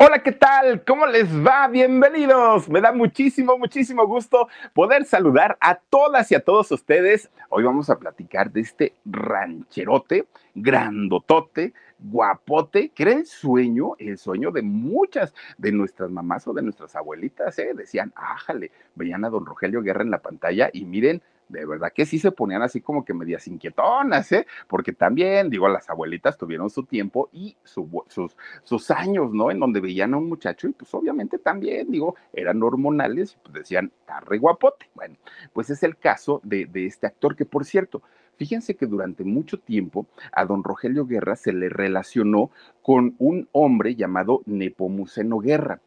Hola, ¿qué tal? ¿Cómo les va? Bienvenidos. Me da muchísimo, muchísimo gusto poder saludar a todas y a todos ustedes. Hoy vamos a platicar de este rancherote, grandotote, guapote, que era el sueño, el sueño de muchas de nuestras mamás o de nuestras abuelitas, ¿eh? Decían, ájale, veían a don Rogelio Guerra en la pantalla y miren, de verdad que sí se ponían así como que medias inquietonas, ¿eh? Porque también, digo, las abuelitas tuvieron su tiempo y sus, sus años, ¿no? En donde veían a un muchacho y pues obviamente también, digo, eran hormonales y pues decían, está re guapote. Bueno, pues es el caso de, de este actor que, por cierto, Fíjense que durante mucho tiempo a don Rogelio Guerra se le relacionó con un hombre llamado Nepomuceno Guerra.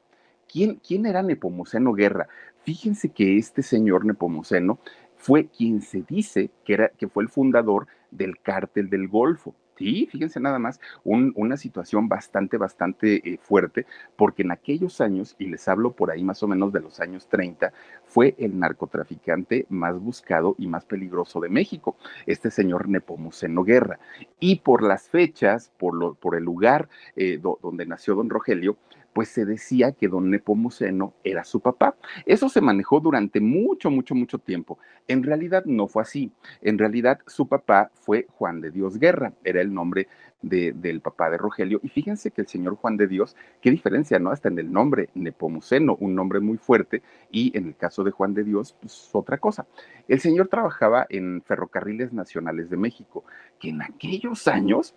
¿Quién, quién era Nepomuceno Guerra? Fíjense que este señor Nepomuceno fue quien se dice que, era, que fue el fundador del cártel del Golfo. Sí, fíjense nada más, una situación bastante, bastante eh, fuerte, porque en aquellos años, y les hablo por ahí más o menos de los años 30, fue el narcotraficante más buscado y más peligroso de México, este señor Nepomuceno Guerra. Y por las fechas, por, lo, por el lugar eh, donde nació don Rogelio, pues se decía que don Nepomuceno era su papá. Eso se manejó durante mucho, mucho, mucho tiempo. En realidad no fue así. En realidad su papá fue Juan de Dios Guerra, era el nombre del papá de Rogelio. Y fíjense que el señor Juan de Dios, qué diferencia, ¿no? Hasta en el nombre, Nepomuceno, un nombre muy fuerte, y en el caso de Juan de Dios, pues otra cosa. El señor trabajaba en Ferrocarriles Nacionales de México, que en aquellos años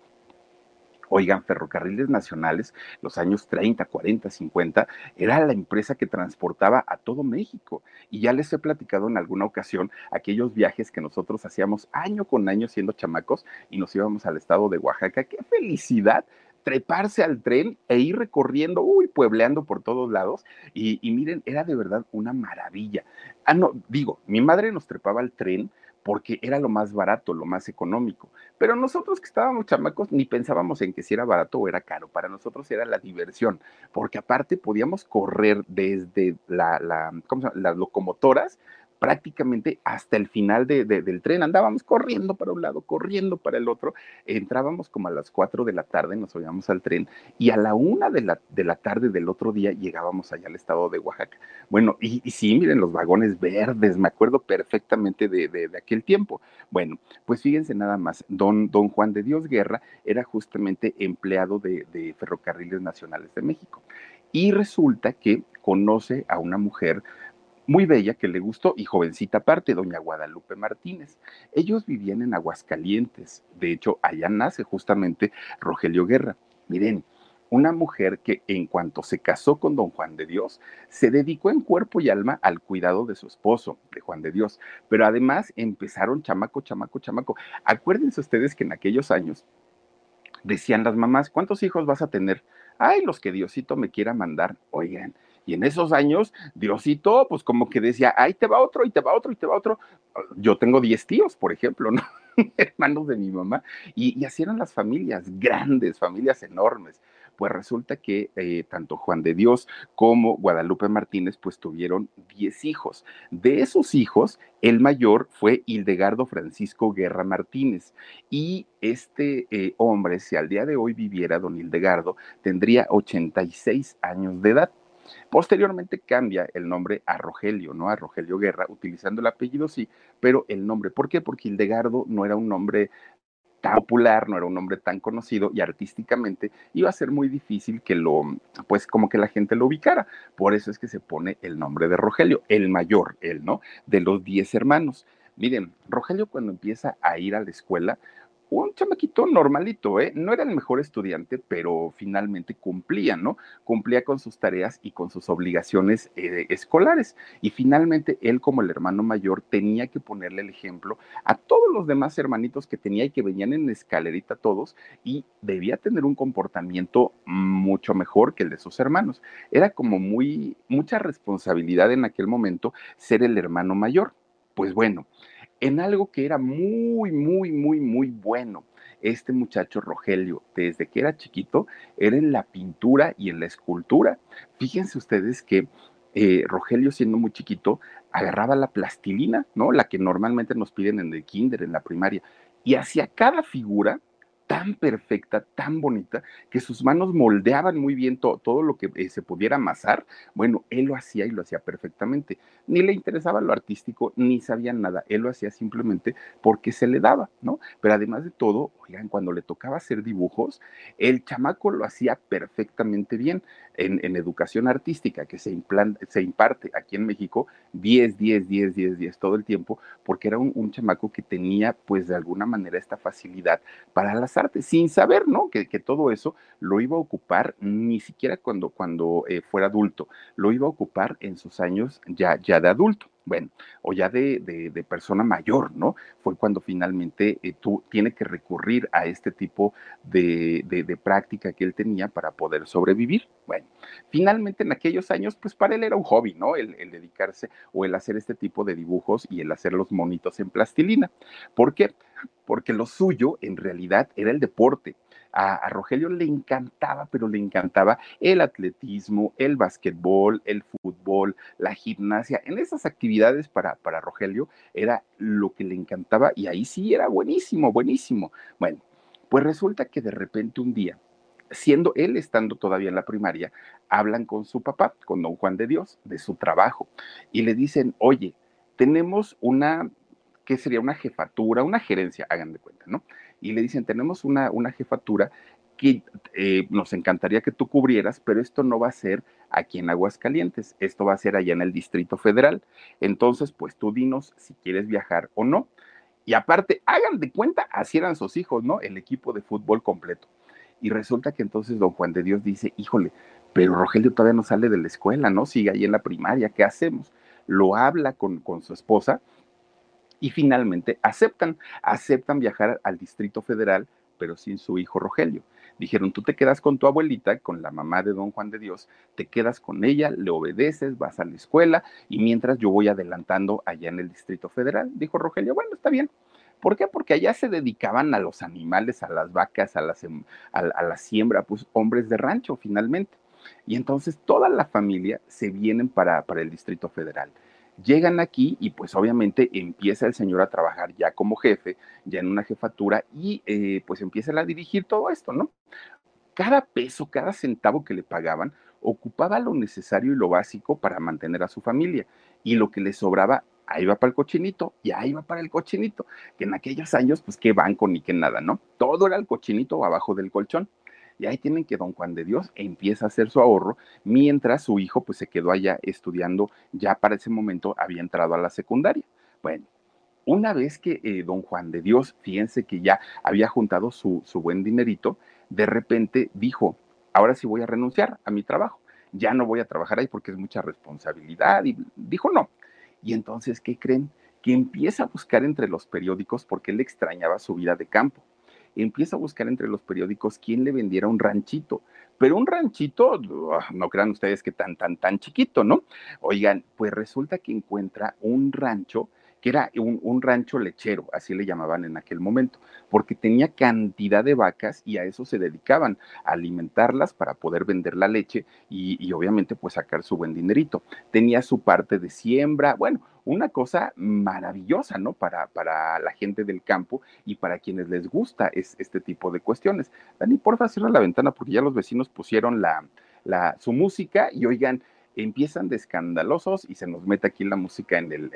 Oigan, Ferrocarriles Nacionales, los años 30, 40, 50, era la empresa que transportaba a todo México. Y ya les he platicado en alguna ocasión aquellos viajes que nosotros hacíamos año con año siendo chamacos y nos íbamos al estado de Oaxaca. ¡Qué felicidad! treparse al tren e ir recorriendo, uy, puebleando por todos lados. Y, y miren, era de verdad una maravilla. Ah, no, digo, mi madre nos trepaba al tren porque era lo más barato, lo más económico. Pero nosotros que estábamos chamacos ni pensábamos en que si era barato o era caro. Para nosotros era la diversión, porque aparte podíamos correr desde la, la, las locomotoras prácticamente hasta el final del tren. Andábamos corriendo para un lado, corriendo para el otro. Entrábamos como a las 4 de la tarde, nos subíamos al tren y a la una de la, de la tarde del otro día llegábamos allá al estado de Oaxaca. Bueno, y, sí, miren los vagones verdes, me acuerdo perfectamente de, aquel tiempo. Bueno, pues fíjense nada más, don, don Juan de Dios Guerra era justamente empleado de, de Ferrocarriles Nacionales de México. Y resulta que conoce a una mujer muy bella que le gustó y jovencita aparte, doña Guadalupe Martínez. Ellos vivían en Aguascalientes, de hecho allá nace justamente Rogelio Guerra. Miren, una mujer que en cuanto se casó con don Juan de Dios, se dedicó en cuerpo y alma al cuidado de su esposo, de Juan de Dios, pero además empezaron chamaco, chamaco, chamaco. Acuérdense ustedes que en aquellos años decían las mamás, ¿cuántos hijos vas a tener? Ay, los que Diosito me quiera mandar. Oigan, y en esos años, Diosito, pues como que decía, ahí te va otro, y te va otro, y te va otro. Yo tengo 10 tíos, por ejemplo, ¿no? Hermanos de mi mamá. Y, así eran las familias, grandes, familias enormes. Pues resulta que eh, tanto Juan de Dios como Guadalupe Martínez, pues tuvieron 10 hijos. De esos hijos, el mayor fue Hildegardo Francisco Guerra Martínez. Y este eh, hombre, si al día de hoy viviera don Hildegardo, tendría 86 años de edad. Posteriormente cambia el nombre a Rogelio, ¿no? A Rogelio Guerra, utilizando el apellido sí, pero el nombre. ¿Por qué? Porque Hildegardo no era un nombre tan popular, no era un hombre tan conocido y artísticamente iba a ser muy difícil que lo, pues como que la gente lo ubicara. Por eso es que se pone el nombre de Rogelio, el mayor, él, ¿no? De los diez hermanos. Miren, Rogelio cuando empieza a ir a la escuela, un chamaquito normalito, ¿eh? No era el mejor estudiante, pero finalmente cumplía, ¿no? Cumplía con sus tareas y con sus obligaciones eh, escolares. Y finalmente él como el hermano mayor tenía que ponerle el ejemplo a todos los demás hermanitos que tenía y que venían en escalerita todos y debía tener un comportamiento mucho mejor que el de sus hermanos. Era como muy, mucha responsabilidad en aquel momento ser el hermano mayor. Pues bueno, en algo que era muy, muy, muy, muy bueno. Este muchacho Rogelio, desde que era chiquito, era en la pintura y en la escultura. Fíjense ustedes que eh, Rogelio, siendo muy chiquito, agarraba la plastilina, ¿no? La que normalmente nos piden en el kinder, en la primaria, y hacía cada figura tan perfecta, tan bonita, que sus manos moldeaban muy bien todo lo que eh, se pudiera amasar. Bueno, él lo hacía y lo hacía perfectamente. Ni le interesaba lo artístico, ni sabía nada. Él lo hacía simplemente porque se le daba, ¿no? Pero además de todo, oigan, cuando le tocaba hacer dibujos, el chamaco lo hacía perfectamente bien. En, educación artística que se, se imparte aquí en México, 10, 10, 10, 10, 10 todo el tiempo, porque era un, chamaco que tenía, pues de alguna manera, esta facilidad para las sin saber, ¿no? Que, todo eso lo iba a ocupar ni siquiera cuando, eh, fuera adulto, lo iba a ocupar en sus años ya, ya de adulto bueno, o ya de, persona mayor, ¿no? Fue cuando finalmente eh, tú tienes que recurrir a este tipo de, práctica que él tenía para poder sobrevivir. Bueno, finalmente en aquellos años, pues para él era un hobby, ¿no? El, el dedicarse o el hacer este tipo de dibujos y el hacer los monitos en plastilina. ¿Por qué? Porque lo suyo en realidad era el deporte a, Rogelio le encantaba, pero le encantaba el atletismo, el básquetbol, el fútbol, la gimnasia. En esas actividades para, para Rogelio era lo que le encantaba y ahí sí era buenísimo, buenísimo. Bueno, pues resulta que de repente un día, siendo él estando todavía en la primaria, hablan con su papá, con don Juan de Dios, de su trabajo, y le dicen, oye, tenemos una, ¿qué sería? Una jefatura, una gerencia, hagan de cuenta, ¿no? y le dicen, tenemos una, una jefatura que eh, nos encantaría que tú cubrieras, pero esto no va a ser aquí en Aguascalientes, esto va a ser allá en el Distrito Federal. Entonces, pues tú dinos si quieres viajar o no. Y aparte, hagan de cuenta, así eran sus hijos, ¿no? El equipo de fútbol completo. Y resulta que entonces don Juan de Dios dice, híjole, pero Rogelio todavía no sale de la escuela, ¿no? Sigue ahí en la primaria, ¿qué hacemos? Lo habla con, con su esposa y finalmente aceptan, aceptan viajar al Distrito Federal, pero sin su hijo Rogelio. Dijeron, tú te quedas con tu abuelita, con la mamá de don Juan de Dios, te quedas con ella, le obedeces, vas a la escuela y mientras yo voy adelantando allá en el Distrito Federal. Dijo Rogelio, bueno, está bien. ¿Por qué? Porque allá se dedicaban a los animales, a las vacas, a la, a la siembra, pues hombres de rancho finalmente. Y entonces toda la familia se vienen para, para el Distrito Federal. Llegan aquí y pues obviamente empieza el señor a trabajar ya como jefe, ya en una jefatura y eh, pues empieza a dirigir todo esto, ¿no? Cada peso, cada centavo que le pagaban ocupaba lo necesario y lo básico para mantener a su familia y lo que le sobraba ahí va para el cochinito y ahí va para el cochinito, que en aquellos años pues qué banco ni qué nada, ¿no? Todo era el cochinito abajo del colchón. Y ahí tienen que don Juan de Dios empieza a hacer su ahorro, mientras su hijo pues se quedó allá estudiando, ya para ese momento había entrado a la secundaria. Bueno, una vez que eh, don Juan de Dios, fíjense que ya había juntado su, su buen dinerito, de repente dijo, ahora sí voy a renunciar a mi trabajo, ya no voy a trabajar ahí porque es mucha responsabilidad, y dijo no. Y entonces, ¿qué creen? Que empieza a buscar entre los periódicos porque él extrañaba su vida de campo empieza a buscar entre los periódicos quién le vendiera un ranchito. Pero un ranchito, no crean ustedes que tan, tan, tan chiquito, ¿no? Oigan, pues resulta que encuentra un rancho que era un, rancho lechero, así le llamaban en aquel momento, porque tenía cantidad de vacas y a eso se dedicaban, alimentarlas para poder vender la leche y, y obviamente pues sacar su buen dinerito. Tenía su parte de siembra, bueno, una cosa maravillosa, ¿no? Para, para la gente del campo y para quienes les gusta es, este tipo de cuestiones. Dani, porfa, cierra la ventana porque ya los vecinos pusieron la, la, su música y oigan, empiezan de escandalosos y se nos mete aquí la música en el,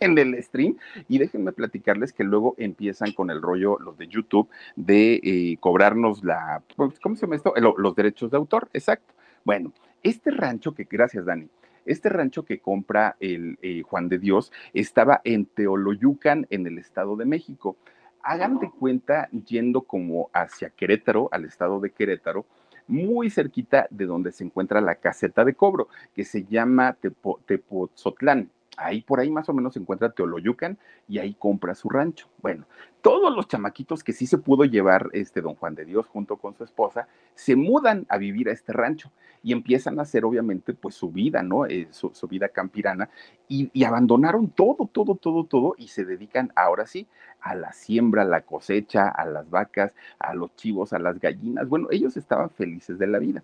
en el stream y déjenme platicarles que luego empiezan con el rollo los de YouTube de eh, cobrarnos la, pues, ¿cómo se llama esto? los derechos de autor, exacto. Bueno, este rancho que, gracias Dani, este rancho que compra el eh, Juan de Dios estaba en Teoloyucan, en el Estado de México. Hagan de cuenta yendo como hacia Querétaro, al estado de Querétaro, muy cerquita de donde se encuentra la caseta de cobro, que se llama Tepo, Tepozotlán ahí por ahí más o menos se encuentra Teoloyucan y ahí compra su rancho. Bueno, todos los chamaquitos que sí se pudo llevar este don Juan de Dios junto con su esposa se mudan a vivir a este rancho y empiezan a hacer obviamente pues su vida, ¿no? Eh, su, vida campirana y, y, abandonaron todo, todo, todo, todo y se dedican ahora sí a la siembra, a la cosecha, a las vacas, a los chivos, a las gallinas. Bueno, ellos estaban felices de la vida.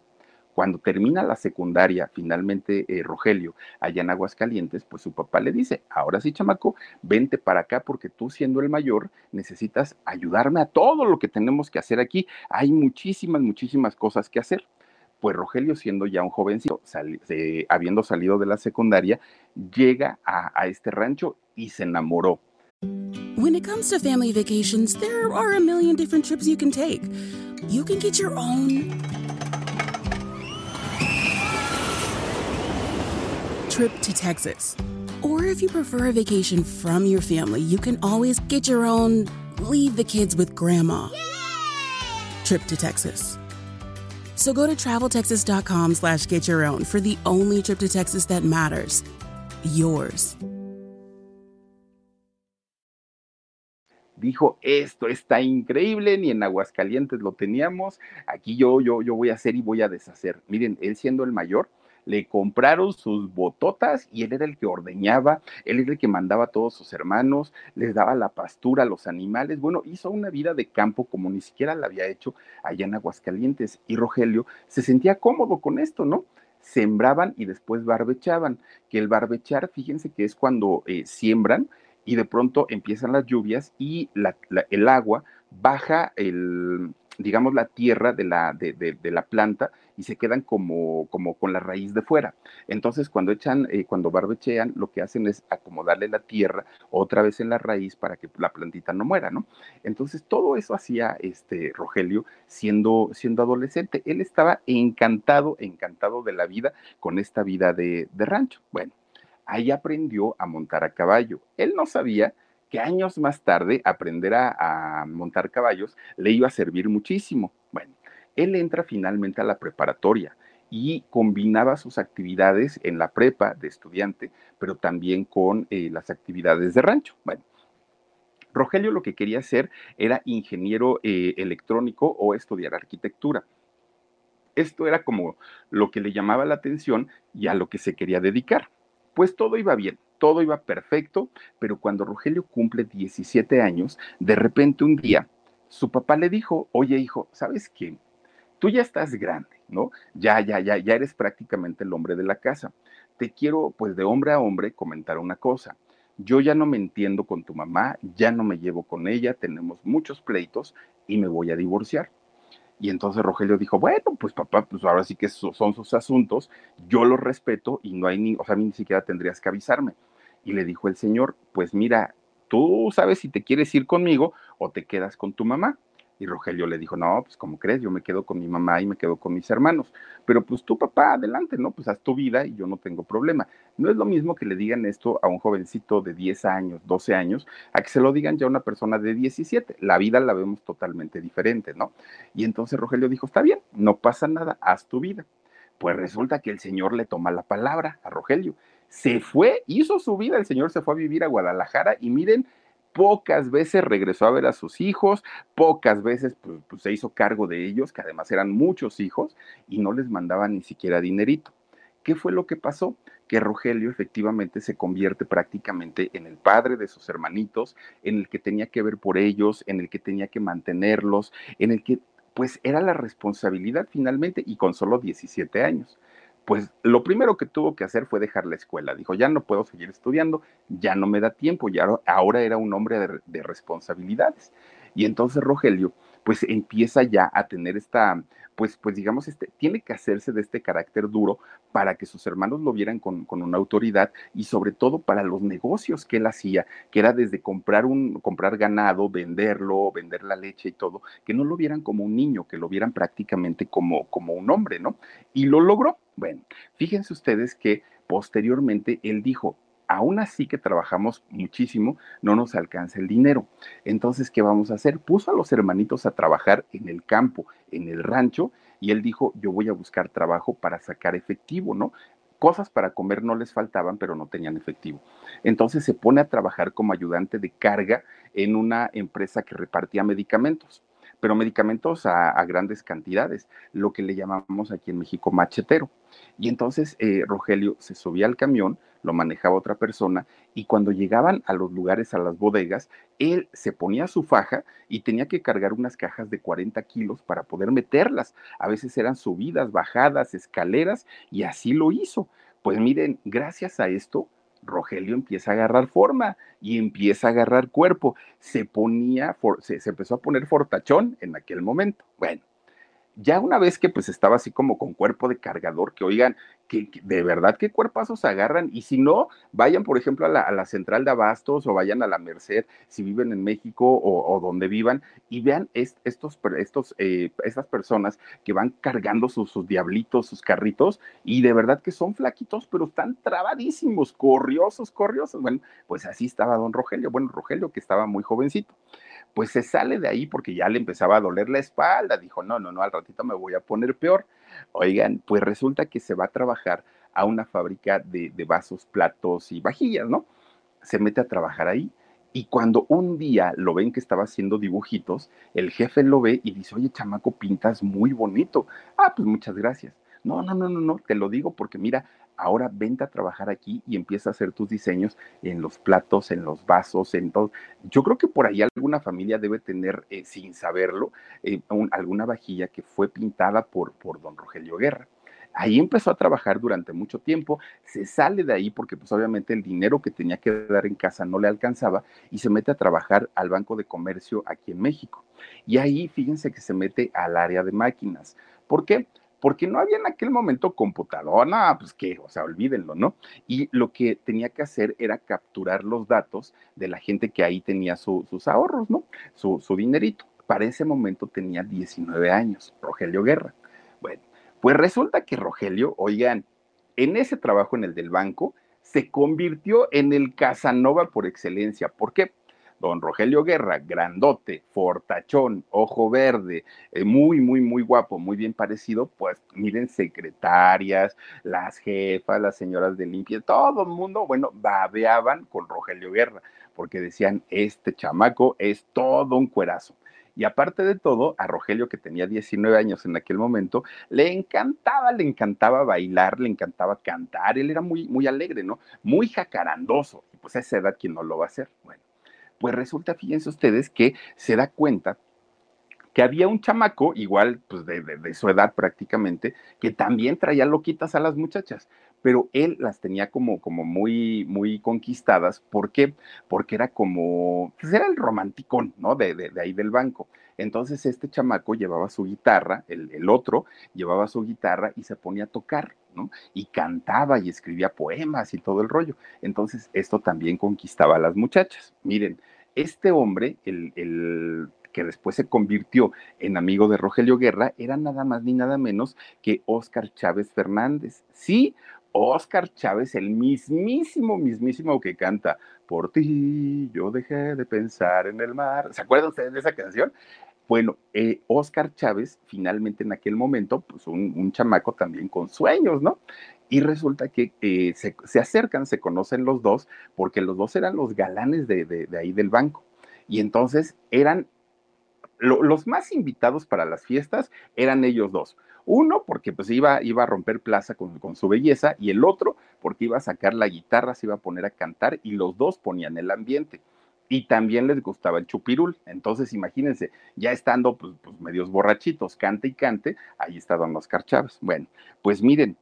Cuando termina la secundaria, finalmente eh, Rogelio, allá en Aguascalientes, pues su papá le dice, ahora sí, chamaco, vente para acá porque tú siendo el mayor necesitas ayudarme a todo lo que tenemos que hacer aquí. Hay muchísimas, muchísimas cosas que hacer. Pues Rogelio, siendo ya un jovencito, habiendo salido de la secundaria, llega a, a este rancho y se enamoró. When it comes to family vacations, there are a million different trips you can take. You can get your own trip to Texas. Or if you prefer a vacation from your family, you can always get your own leave the kids with grandma trip to Texas. So go to traveltexas.com slash get your own for the only trip to Texas that matters. Yours. Dijo, esto está increíble, ni en Aguascalientes lo teníamos, aquí yo, yo, yo voy a hacer y voy a deshacer. Miren, él siendo el mayor, le compraron sus bototas y él era el que ordeñaba, él era el que mandaba a todos sus hermanos, les daba la pastura a los animales. Bueno, hizo una vida de campo como ni siquiera la había hecho allá en Aguascalientes. Y Rogelio se sentía cómodo con esto, ¿no? Sembraban y después barbechaban. Que el barbechar, fíjense que es cuando eh, siembran y de pronto empiezan las lluvias y el agua baja el, digamos, la tierra de la, de, de, la planta y se quedan como, como con la raíz de fuera. Entonces, cuando echan, eh, cuando barbechean, lo que hacen es acomodarle la tierra otra vez en la raíz para que la plantita no muera, ¿no? Entonces, todo eso hacía este Rogelio siendo, siendo adolescente. Él estaba encantado, encantado de la vida con esta vida de, de rancho. Bueno, ahí aprendió a montar a caballo. Él no sabía que años más tarde aprender a, montar caballos le iba a servir muchísimo. Bueno, él entra finalmente a la preparatoria y combinaba sus actividades en la prepa de estudiante, pero también con eh, las actividades de rancho. Bueno, Rogelio lo que quería hacer era ingeniero eh, electrónico o estudiar arquitectura. Esto era como lo que le llamaba la atención y a lo que se quería dedicar. Pues todo iba bien todo iba perfecto, pero cuando Rogelio cumple 17 años, de repente un día, su papá le dijo, oye hijo, ¿sabes qué? Tú ya estás grande, ¿no? Ya, ya, ya, ya eres prácticamente el hombre de la casa. Te quiero, pues de hombre a hombre, comentar una cosa. Yo ya no me entiendo con tu mamá, ya no me llevo con ella, tenemos muchos pleitos y me voy a divorciar. Y entonces Rogelio dijo, bueno, pues papá, pues ahora sí que son sus asuntos, yo los respeto y no hay ni, o sea, ni siquiera tendrías que avisarme. Y le dijo el señor, pues mira, tú sabes si te quieres ir conmigo o te quedas con tu mamá. Y Rogelio le dijo, no, pues como crees, yo me quedo con mi mamá y me quedo con mis hermanos. Pero pues tú, papá, adelante, ¿no? Pues haz tu vida y yo no tengo problema. No es lo mismo que le digan esto a un jovencito de 10 años, 12 años, a que se lo digan ya a una persona de 17. La vida la vemos totalmente diferente, ¿no? Y entonces Rogelio dijo, está bien, no pasa nada, haz tu vida. Pues resulta que el Señor le toma la palabra a Rogelio. Se fue, hizo su vida, el Señor se fue a vivir a Guadalajara y miren, pocas veces regresó a ver a sus hijos, pocas veces pues, pues, se hizo cargo de ellos, que además eran muchos hijos, y no les mandaba ni siquiera dinerito. ¿Qué fue lo que pasó? Que Rogelio efectivamente se convierte prácticamente en el padre de sus hermanitos, en el que tenía que ver por ellos, en el que tenía que mantenerlos, en el que pues era la responsabilidad finalmente y con solo 17 años pues lo primero que tuvo que hacer fue dejar la escuela. Dijo, ya no puedo seguir estudiando, ya no me da tiempo, ya ahora era un hombre de, de responsabilidades. Y entonces Rogelio, pues empieza ya a tener esta, pues, pues digamos, este, tiene que hacerse de este carácter duro para que sus hermanos lo vieran con, con, una autoridad y sobre todo para los negocios que él hacía, que era desde comprar, un, comprar ganado, venderlo, vender la leche y todo, que no lo vieran como un niño, que lo vieran prácticamente como, como un hombre, ¿no? Y lo logró. Bueno, fíjense ustedes que posteriormente él dijo, aún así que trabajamos muchísimo, no nos alcanza el dinero. Entonces, ¿qué vamos a hacer? Puso a los hermanitos a trabajar en el campo, en el rancho, y él dijo, yo voy a buscar trabajo para sacar efectivo, ¿no? Cosas para comer no les faltaban, pero no tenían efectivo. Entonces se pone a trabajar como ayudante de carga en una empresa que repartía medicamentos pero medicamentos a, grandes cantidades, lo que le llamamos aquí en México machetero. Y entonces eh, Rogelio se subía al camión, lo manejaba otra persona, y cuando llegaban a los lugares, a las bodegas, él se ponía su faja y tenía que cargar unas cajas de 40 kilos para poder meterlas. A veces eran subidas, bajadas, escaleras, y así lo hizo. Pues miren, gracias a esto, Rogelio empieza a agarrar forma y empieza a agarrar cuerpo. Se ponía, se, empezó a poner fortachón en aquel momento. Bueno, ya una vez que pues estaba así como con cuerpo de cargador, que oigan, que, de verdad qué cuerpazos agarran, y si no, vayan por ejemplo a la, central de abastos o vayan a la Merced, si viven en México o, donde vivan, y vean estos, estos, eh, estas personas que van cargando sus, sus, diablitos, sus carritos, y de verdad que son flaquitos, pero están trabadísimos, corriosos, corriosos. Bueno, pues así estaba don Rogelio, bueno, Rogelio que estaba muy jovencito pues se sale de ahí porque ya le empezaba a doler la espalda. Dijo, no, no, no, al ratito me voy a poner peor. Oigan, pues resulta que se va a trabajar a una fábrica de, vasos, platos y vajillas, ¿no? Se mete a trabajar ahí. Y cuando un día lo ven que estaba haciendo dibujitos, el jefe lo ve y dice, oye, chamaco, pintas muy bonito. Ah, pues muchas gracias. No, no, no, no, no, te lo digo porque mira, ahora vente a trabajar aquí y empieza a hacer tus diseños en los platos, en los vasos, en todo. Yo creo que por ahí alguna familia debe tener, eh, sin saberlo, eh, alguna vajilla que fue pintada por, por don Rogelio Guerra. Ahí empezó a trabajar durante mucho tiempo, se sale de ahí porque pues obviamente el dinero que tenía que dar en casa no le alcanzaba y se mete a trabajar al Banco de Comercio aquí en México. Y ahí fíjense que se mete al área de máquinas. ¿Por qué? Porque no había en aquel momento computadora, pues qué, o sea, olvídenlo, ¿no? Y lo que tenía que hacer era capturar los datos de la gente que ahí tenía sus ahorros, ¿no? Su, su dinerito. Para ese momento tenía 19 años, Rogelio Guerra. Bueno, pues resulta que Rogelio, oigan, en ese trabajo en el del banco, se convirtió en el Casanova por excelencia. ¿Por qué? Don Rogelio Guerra, grandote, fortachón, ojo verde, eh, muy, muy, muy guapo, muy bien parecido, pues miren, secretarias, las jefas, las señoras de limpia, todo el mundo, bueno, babeaban con Rogelio Guerra, porque decían, este chamaco es todo un cuerazo. Y aparte de todo, a Rogelio, que tenía 19 años en aquel momento, le encantaba, le encantaba bailar, le encantaba cantar, él era muy, muy alegre, ¿no? Muy jacarandoso. Y pues a esa edad, ¿quién no lo va a hacer? Bueno, pues resulta, fíjense ustedes, que se da cuenta que había un chamaco, igual pues de, su edad prácticamente, que también traía loquitas a las muchachas, pero él las tenía como, como muy, muy conquistadas. ¿Por qué? Porque era como, pues era el romanticón, ¿no? De, de ahí del banco. Entonces este chamaco llevaba su guitarra, el, el otro llevaba su guitarra y se ponía a tocar. ¿no? Y cantaba y escribía poemas y todo el rollo. Entonces, esto también conquistaba a las muchachas. Miren, este hombre, el, el que después se convirtió en amigo de Rogelio Guerra, era nada más ni nada menos que Óscar Chávez Fernández. Sí, Óscar Chávez, el mismísimo, mismísimo que canta Por ti, yo dejé de pensar en el mar. ¿Se acuerdan ustedes de esa canción? Bueno, eh, Óscar Chávez, finalmente en aquel momento, pues un, chamaco también con sueños, ¿no? Y resulta que eh, se, acercan, se conocen los dos, porque los dos eran los galanes de, ahí del banco. Y entonces eran los más invitados para las fiestas, eran ellos dos. Uno porque pues iba, iba a romper plaza con, con, su belleza y el otro porque iba a sacar la guitarra, se iba a poner a cantar y los dos ponían el ambiente y también les gustaba el chupirul. Entonces, imagínense, ya estando pues, pues, medios borrachitos, cante y cante, ahí está don Oscar Chávez. Bueno, pues miren,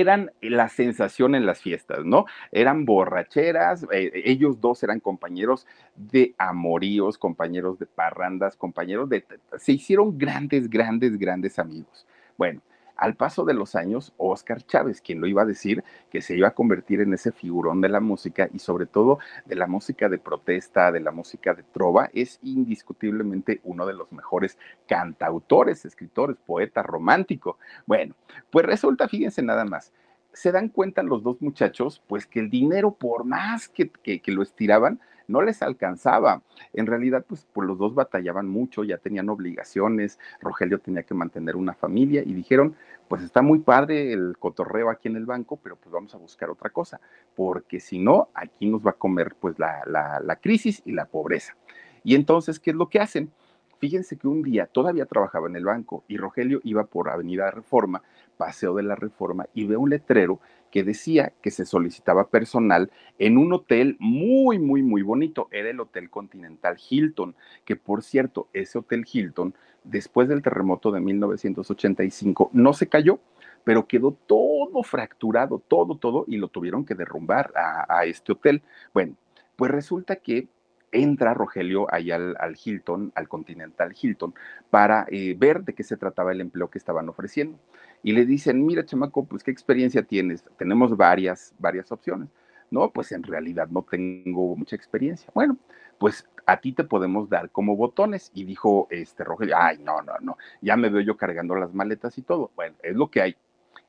eran la sensación en las fiestas, ¿no? Eran borracheras, eh, ellos dos eran compañeros de amoríos, compañeros de parrandas, compañeros de... Se hicieron grandes, grandes, grandes amigos. Bueno, al paso de los años, Oscar Chávez, quien lo iba a decir, que se iba a convertir en ese figurón de la música y sobre todo de la música de protesta, de la música de trova, es indiscutiblemente uno de los mejores cantautores, escritores, poeta romántico. Bueno, pues resulta, fíjense nada más, se dan cuenta los dos muchachos, pues que el dinero, por más que, que, que lo estiraban, no les alcanzaba. En realidad, pues, los dos batallaban mucho, ya tenían obligaciones, Rogelio tenía que mantener una familia y dijeron, pues está muy padre el cotorreo aquí en el banco, pero pues vamos a buscar otra cosa, porque si no, aquí nos va a comer pues la, la, la crisis y la pobreza. Y entonces, ¿qué es lo que hacen? Fíjense que un día todavía trabajaba en el banco y Rogelio iba por Avenida Reforma, Paseo de la Reforma, y ve un letrero que decía que se solicitaba personal en un hotel muy, muy, muy bonito. Era el Hotel Continental Hilton, que por cierto, ese Hotel Hilton, después del terremoto de 1985, no se cayó, pero quedó todo fracturado, todo, todo, y lo tuvieron que derrumbar a, este hotel. Bueno, pues resulta que entra Rogelio ahí al, al, Hilton, al Continental Hilton, para eh, ver de qué se trataba el empleo que estaban ofreciendo. Y le dicen, mira, chamaco, pues qué experiencia tienes. Tenemos varias, varias opciones. No, pues en realidad no tengo mucha experiencia. Bueno, pues a ti te podemos dar como botones. Y dijo este Rogelio, ay, no, no, no, ya me veo yo cargando las maletas y todo. Bueno, es lo que hay.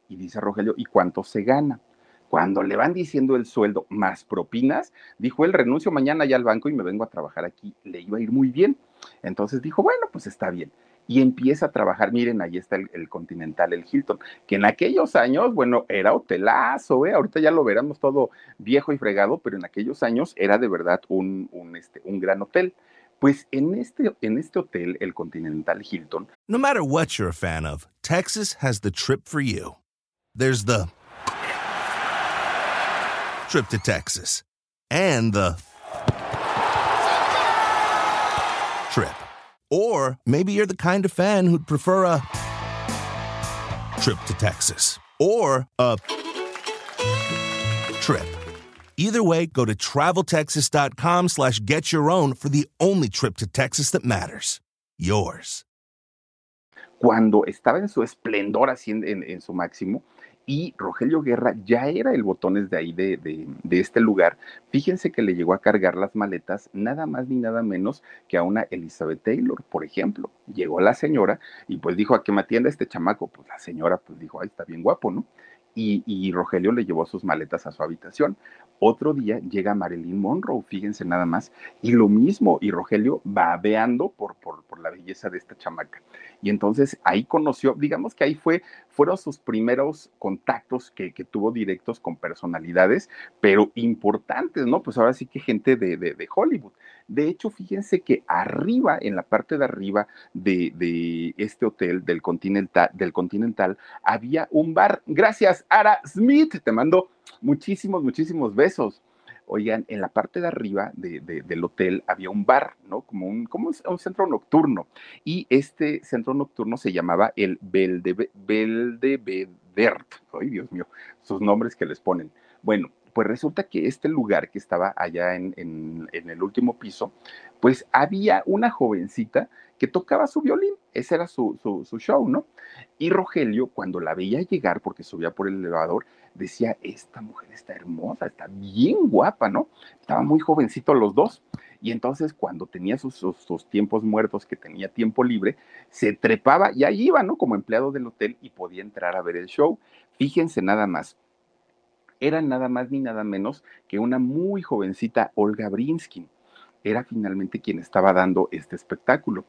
Y dice Rogelio, ¿y cuánto se gana? Cuando le van diciendo el sueldo más propinas, dijo él, renuncio mañana ya al banco y me vengo a trabajar aquí. Le iba a ir muy bien. Entonces dijo, bueno, pues está bien. Y empieza a trabajar, miren, ahí está el, Continental, el Hilton, que en aquellos años, bueno, era hotelazo, ¿eh? ahorita ya lo veremos todo viejo y fregado, pero en aquellos años era de verdad un, un, este, un gran hotel. Pues en este, en este hotel, el Continental Hilton. No matter what you're a fan of, Texas has the trip for you. There's the trip to Texas and the trip. Or maybe you're the kind of fan who'd prefer a trip to Texas or a trip. Either way, go to traveltexas.com slash get your own for the only trip to Texas that matters. Yours. Cuando estaba en su esplendor así en, en, en su máximo, y Rogelio Guerra ya era el botones de ahí de, de, de, este lugar. Fíjense que le llegó a cargar las maletas nada más ni nada menos que a una Elizabeth Taylor, por ejemplo. Llegó la señora y pues dijo a que me atienda este chamaco. Pues la señora pues dijo, ay, está bien guapo, ¿no? Y, Rogelio le llevó sus maletas a su habitación. Otro día llega Marilyn Monroe, fíjense nada más, y lo mismo, y Rogelio babeando por, por, por la belleza de esta chamaca. Y entonces ahí conoció, digamos que ahí fue, fueron sus primeros contactos que, que tuvo directos con personalidades, pero importantes, ¿no? Pues ahora sí que gente de, de, de Hollywood. De hecho, fíjense que arriba, en la parte de arriba de, este hotel del Continental, había un bar. Gracias, Ara Smith. Te mando muchísimos, muchísimos besos. Oigan, en la parte de arriba de, de, del hotel había un bar, ¿no? Como un, centro nocturno. Y este centro nocturno se llamaba el Beldevedert. Ay, Dios mío, sus nombres que les ponen. Bueno, pues resulta que este lugar que estaba allá en, el último piso, pues había una jovencita que tocaba su violín, ese era su, show, ¿no? Y Rogelio, cuando la veía llegar, porque subía por el elevador, decía, esta mujer está hermosa, está bien guapa, ¿no? Estaban muy jovencitos los dos. Y entonces cuando tenía sus, sus, sus, tiempos muertos, que tenía tiempo libre, se trepaba y ahí iba, ¿no? Como empleado del hotel y podía entrar a ver el show. Fíjense nada más, era nada más ni nada menos que una muy jovencita Olga Brinsky. Era finalmente quien estaba dando este espectáculo.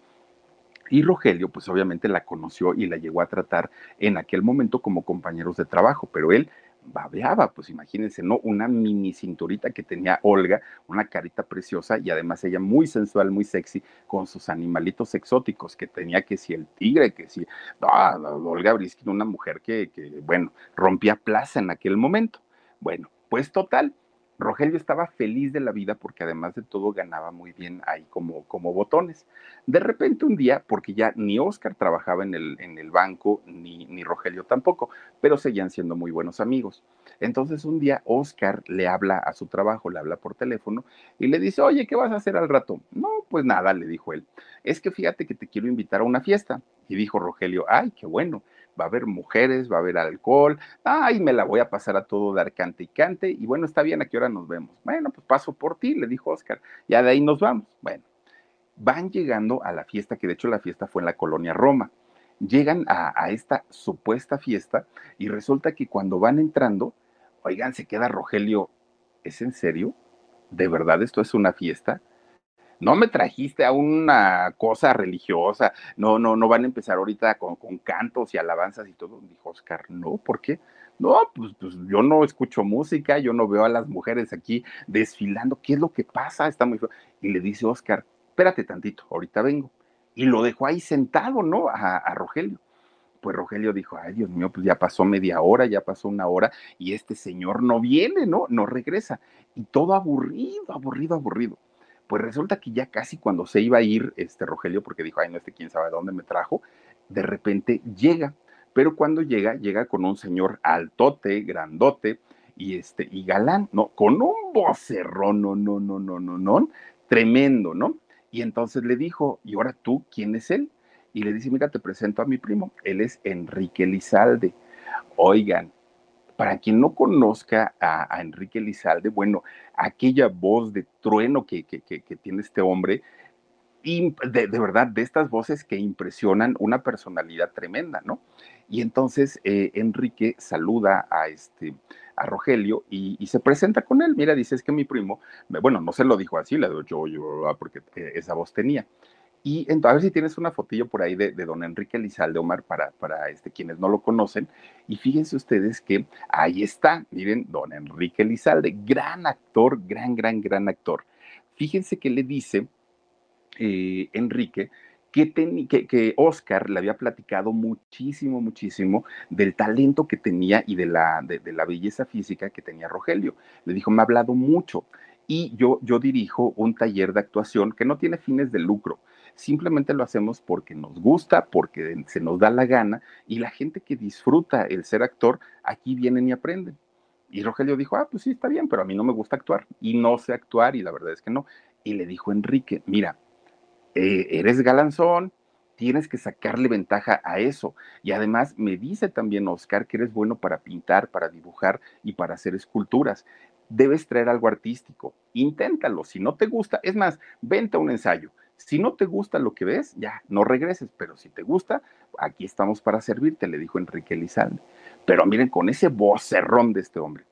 Y Rogelio, pues obviamente la conoció y la llegó a tratar en aquel momento como compañeros de trabajo, pero él babeaba, pues imagínense, ¿no? Una mini cinturita que tenía Olga, una carita preciosa y además ella muy sensual, muy sexy, con sus animalitos exóticos, que tenía que si el tigre, que si, Olga Briskin, una mujer que, que, bueno, rompía plaza en aquel momento. Bueno, pues total, Rogelio estaba feliz de la vida porque además de todo ganaba muy bien ahí como, como botones. De repente un día, porque ya ni Oscar trabajaba en el, en el banco, ni, ni Rogelio tampoco, pero seguían siendo muy buenos amigos. Entonces un día Oscar le habla a su trabajo, le habla por teléfono y le dice, oye, ¿qué vas a hacer al rato? No, pues nada, le dijo él. Es que fíjate que te quiero invitar a una fiesta. Y dijo Rogelio, ay, qué bueno va a haber mujeres, va a haber alcohol, ay, me la voy a pasar a todo dar cante y cante, y bueno, está bien, ¿a qué hora nos vemos? Bueno, pues paso por ti, le dijo Oscar, ya de ahí nos vamos. Bueno, van llegando a la fiesta, que de hecho la fiesta fue en la colonia Roma. Llegan a, a esta supuesta fiesta y resulta que cuando van entrando, oigan, se queda Rogelio, ¿es en serio? ¿De verdad esto es una fiesta? No me trajiste a una cosa religiosa, no, no, no van a empezar ahorita con, cantos y alabanzas y todo. Dijo Oscar, no, ¿por qué? No, pues, pues, yo no escucho música, yo no veo a las mujeres aquí desfilando, ¿qué es lo que pasa? Está muy feo. Y le dice Oscar, espérate tantito, ahorita vengo. Y lo dejó ahí sentado, ¿no? A, a Rogelio pues Rogelio dijo, ay Dios mío, pues ya pasó media hora, ya pasó una hora y este señor no viene, ¿no? No regresa. Y todo aburrido, aburrido, aburrido. Pues resulta que ya casi cuando se iba a ir este Rogelio, porque dijo, ay, no, este quién sabe dónde me trajo, de repente llega, pero cuando llega, llega con un señor altote, grandote, y este, y galán, ¿no? Con un vocerrón, no, no, no, no, no, no, tremendo, ¿no? Y entonces le dijo, ¿y ahora tú quién es él? Y le dice, mira, te presento a mi primo, él es Enrique Lizalde. Oigan, para quien no conozca a, Enrique Lizalde, bueno, aquella voz de trueno que, tiene este hombre, de, de, verdad, de estas voces que impresionan una personalidad tremenda, ¿no? Y entonces eh, Enrique saluda a este a Rogelio y, se presenta con él. Mira, dice, es que mi primo, bueno, no se lo dijo así, digo yo, yo, ah, porque eh, esa voz tenía. Y entonces, a ver si tienes una fotillo por ahí de, don Enrique Lizalde Omar para, para este, quienes no lo conocen. Y fíjense ustedes que ahí está, miren, don Enrique Lizalde, gran actor, gran, gran, gran actor. Fíjense que le dice eh, Enrique que, que, que, Oscar le había platicado muchísimo, muchísimo del talento que tenía y de la, de, de la belleza física que tenía Rogelio. Le dijo, me ha hablado mucho y yo, yo dirijo un taller de actuación que no tiene fines de lucro simplemente lo hacemos porque nos gusta, porque se nos da la gana y la gente que disfruta el ser actor, aquí vienen y aprenden. Y Rogelio dijo, ah, pues sí, está bien, pero a mí no me gusta actuar y no sé actuar y la verdad es que no. Y le dijo Enrique, mira, eh, eres galanzón, tienes que sacarle ventaja a eso. Y además me dice también Oscar que eres bueno para pintar, para dibujar y para hacer esculturas. Debes traer algo artístico. Inténtalo. Si no te gusta, es más, vente a un ensayo. Si no te gusta lo que ves, ya, no regreses, pero si te gusta, aquí estamos para servirte, le dijo Enrique Lizalde. Pero miren, con ese vocerrón de este hombre,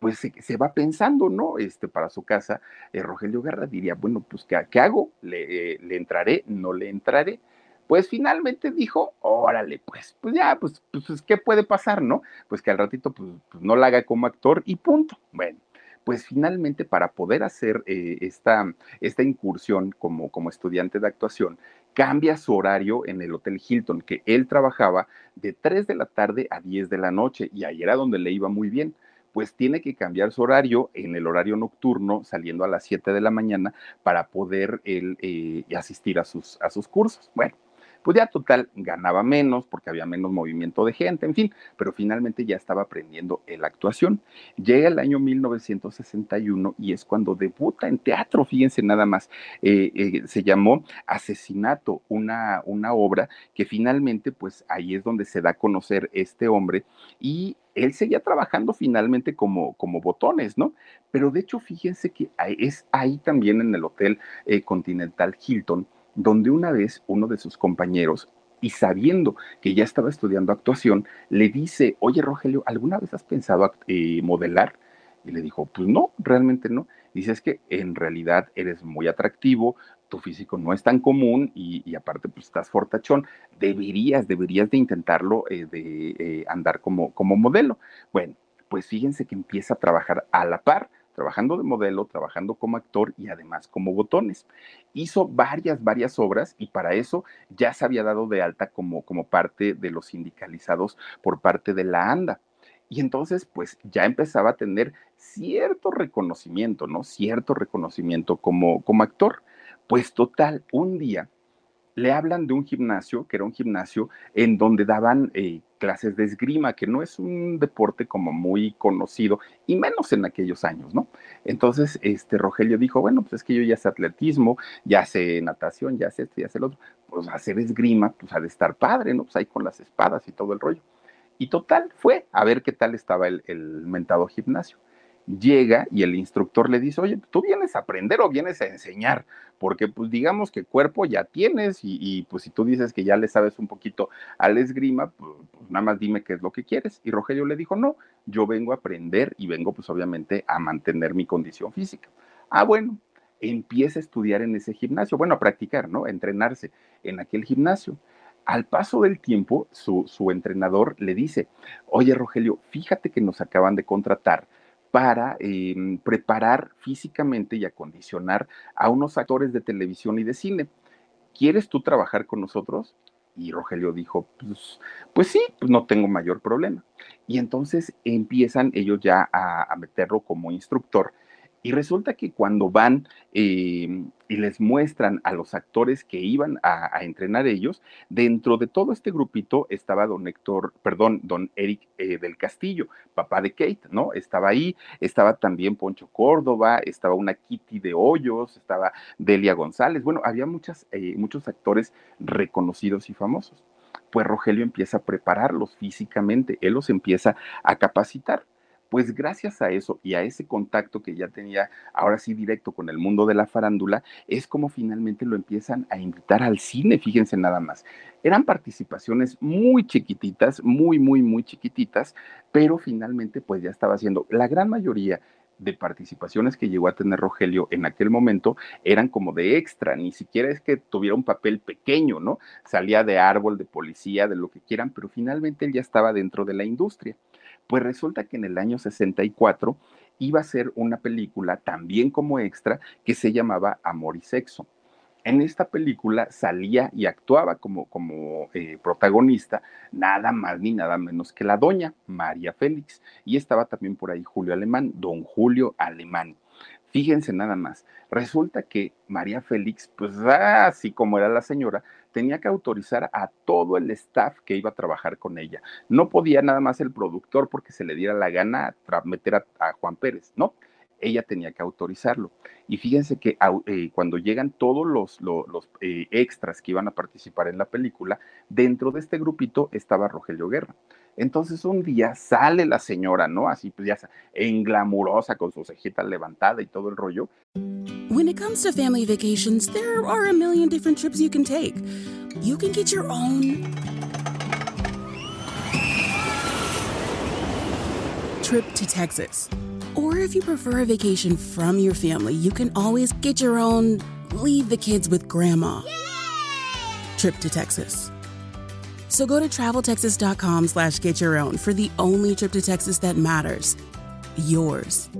pues se, va pensando, ¿no? Este, para su casa, eh, Rogelio Guerra diría, bueno, pues, ¿qué, hago? ¿Le, ¿Le, entraré? ¿No le entraré? Pues finalmente dijo, órale, pues, pues ya, pues, pues, pues ¿qué puede pasar, no? Pues que al ratito, pues, pues no la haga como actor y punto. Bueno, pues finalmente para poder hacer eh, esta, esta incursión como, como estudiante de actuación, cambia su horario en el Hotel Hilton, que él trabajaba de 3 de la tarde a 10 de la noche y ahí era donde le iba muy bien pues tiene que cambiar su horario en el horario nocturno, saliendo a las 7 de la mañana, para poder él eh, asistir a sus, a sus cursos. Bueno, pues ya total ganaba menos porque había menos movimiento de gente, en fin, pero finalmente ya estaba aprendiendo la actuación. Llega el año 1961 y es cuando debuta en teatro, fíjense nada más, eh, eh, se llamó Asesinato, una, una obra que finalmente pues ahí es donde se da a conocer este hombre y él seguía trabajando finalmente como, como botones, ¿no? Pero de hecho, fíjense que es ahí también en el Hotel eh, Continental Hilton donde una vez uno de sus compañeros, y sabiendo que ya estaba estudiando actuación, le dice, oye Rogelio, ¿alguna vez has pensado eh, modelar? Y le dijo, pues no, realmente no. Dice, es que en realidad eres muy atractivo, tu físico no es tan común y, aparte pues estás fortachón, deberías, deberías de intentarlo eh, de eh, andar como, como modelo. Bueno, pues fíjense que empieza a trabajar a la par trabajando de modelo, trabajando como actor y además como botones. Hizo varias, varias obras y para eso ya se había dado de alta como, como parte de los sindicalizados por parte de la ANDA. Y entonces, pues ya empezaba a tener cierto reconocimiento, ¿no? Cierto reconocimiento como, como actor. Pues total, un día le hablan de un gimnasio, que era un gimnasio en donde daban eh, clases de esgrima, que no es un deporte como muy conocido, y menos en aquellos años, ¿no? Entonces, este Rogelio dijo, bueno, pues es que yo ya sé atletismo, ya sé natación, ya sé esto, ya sé lo otro, pues hacer esgrima, pues ha de estar padre, ¿no? Pues ahí con las espadas y todo el rollo. Y total, fue a ver qué tal estaba el, el mentado gimnasio llega y el instructor le dice, oye, ¿tú vienes a aprender o vienes a enseñar? Porque pues digamos que cuerpo ya tienes y, pues si tú dices que ya le sabes un poquito al esgrima, pues, nada más dime qué es lo que quieres. Y Rogelio le dijo, no, yo vengo a aprender y vengo pues obviamente a mantener mi condición física. Ah, bueno, empieza a estudiar en ese gimnasio, bueno, a practicar, ¿no? A entrenarse en aquel gimnasio. Al paso del tiempo, su, su entrenador le dice, oye Rogelio, fíjate que nos acaban de contratar para em, preparar físicamente y acondicionar a unos actores de televisión y de cine. ¿Quieres tú trabajar con nosotros? Y Rogelio dijo, pues, pues sí, pues no tengo mayor problema. Y entonces empiezan ellos ya a meterlo como instructor y resulta que cuando van eh, y les muestran a los actores que iban a, entrenar ellos, dentro de todo este grupito estaba don Héctor, perdón, don Eric eh, del Castillo, papá de Kate, ¿no? Estaba ahí, estaba también Poncho Córdoba, estaba una Kitty de Hoyos, estaba Delia González, bueno, había muchas, eh, muchos actores reconocidos y famosos. Pues Rogelio empieza a prepararlos físicamente, él los empieza a capacitar. Pues gracias a eso y a ese contacto que ya tenía ahora sí directo con el mundo de la farándula, es como finalmente lo empiezan a invitar al cine, fíjense nada más. Eran participaciones muy chiquititas, muy, muy, muy chiquititas, pero finalmente pues ya estaba haciendo la gran mayoría de participaciones que llegó a tener Rogelio en aquel momento eran como de extra, ni siquiera es que tuviera un papel pequeño, ¿no? Salía de árbol, de policía, de lo que quieran, pero finalmente él ya estaba dentro de la industria. Pues resulta que en el año 64 iba a ser una película también como extra que se llamaba Amor y Sexo. En esta película salía y actuaba como, como eh, protagonista nada más ni nada menos que la doña María Félix. Y estaba también por ahí Julio Alemán, don Julio Alemán. Fíjense nada más, resulta que María Félix, pues así como era la señora, tenía que autorizar a todo el staff que iba a trabajar con ella. No podía nada más el productor porque se le diera la gana meter a, Juan Pérez, ¿no? Ella tenía que autorizarlo. Y fíjense que eh, cuando llegan todos los, los, eh, extras que iban a participar en la película, dentro de este grupito estaba Rogelio Guerra. Entonces un día sale la señora, ¿no? Así pues ya englamurosa con su cejita levantada y todo el rollo. When it comes to family vacations, there are a million different trips you can take. You can get your own trip to Texas. Or if you prefer a vacation from your family, you can always get your own leave the kids with grandma trip to Texas. So go to traveltexas.com slash get your own for the only trip to Texas that matters. Yours.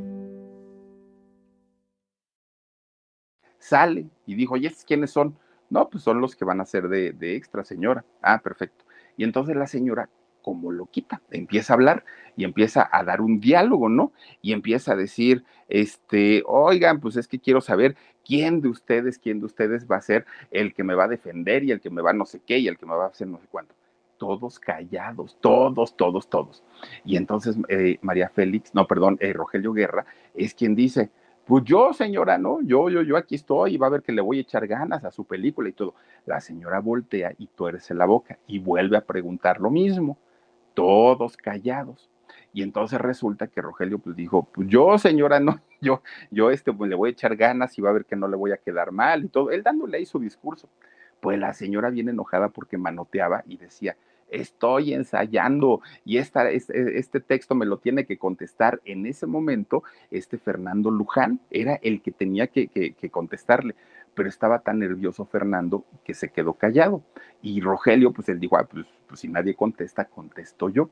Sale y dijo, ¿y estos quiénes son? No, pues son los que van a ser de, de extra, señora. Ah, perfecto. Y entonces la señora, como lo quita, empieza a hablar y empieza a dar un diálogo, ¿no? Y empieza a decir, este, oigan, pues es que quiero saber quién de ustedes, quién de ustedes va a ser el que me va a defender y el que me va no sé qué y el que me va a hacer no sé cuánto todos callados, todos, todos, todos. Y entonces eh, María Félix, no, perdón, eh, Rogelio Guerra es quien dice, pues yo, señora, ¿no? Yo, yo, yo aquí estoy y va a ver que le voy a echar ganas a su película y todo. La señora voltea y tuerce la boca y vuelve a preguntar lo mismo. Todos callados. Y entonces resulta que Rogelio pues dijo, pues yo, señora, no, yo, yo este, pues le voy a echar ganas y va a ver que no le voy a quedar mal y todo. Él dándole ahí su discurso. Pues la señora viene enojada porque manoteaba y decía, estoy ensayando y esta, este, este, texto me lo tiene que contestar en ese momento este Fernando Luján, era el que tenía que, contestarle, pero estaba tan nervioso Fernando que se quedó callado. Y Rogelio, pues él dijo, ah, pues, pues si nadie contesta, contesto yo.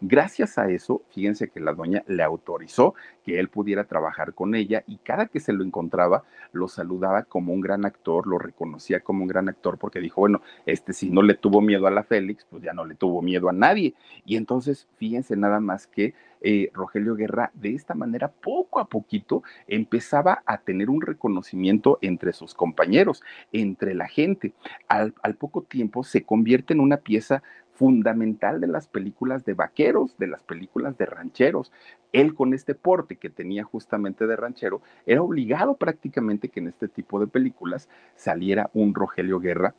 Gracias a eso, fíjense que la doña le autorizó que él pudiera trabajar con ella y cada que se lo encontraba lo saludaba como un gran actor, lo reconocía como un gran actor porque dijo, bueno, este si no le tuvo miedo a la Félix, pues ya no le tuvo miedo a nadie. Y entonces, fíjense nada más que eh, Rogelio Guerra de esta manera poco a poquito empezaba a tener un reconocimiento entre sus compañeros, entre la gente. Al, al poco tiempo se convierte en una pieza fundamental de las películas de vaqueros, de las películas de rancheros. Él con este porte que tenía justamente de ranchero, era obligado prácticamente que en este tipo de películas saliera un Rogelio Guerra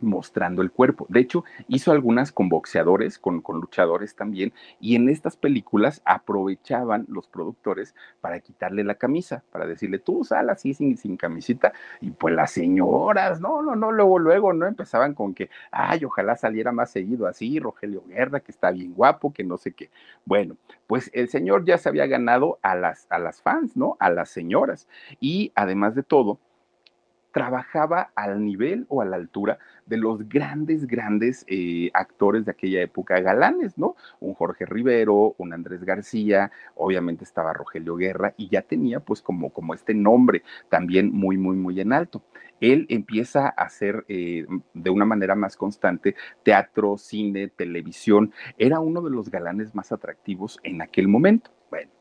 mostrando el cuerpo. De hecho, hizo algunas con boxeadores, con, con, luchadores también, y en estas películas aprovechaban los productores para quitarle la camisa, para decirle, tú sal así sin, sin camisita, y pues las señoras, no, no, no, luego, luego, ¿no? Empezaban con que, ay, ojalá saliera más seguido así, Rogelio Guerra, que está bien guapo, que no sé qué. Bueno, pues el señor ya se había ganado a las, a las fans, ¿no? A las señoras, y además de todo, trabajaba al nivel o a la altura de los grandes, grandes eh, actores de aquella época, galanes, ¿no? Un Jorge Rivero, un Andrés García, obviamente estaba Rogelio Guerra y ya tenía pues como, como este nombre también muy, muy, muy en alto. Él empieza a hacer eh, de una manera más constante teatro, cine, televisión. Era uno de los galanes más atractivos en aquel momento. Bueno,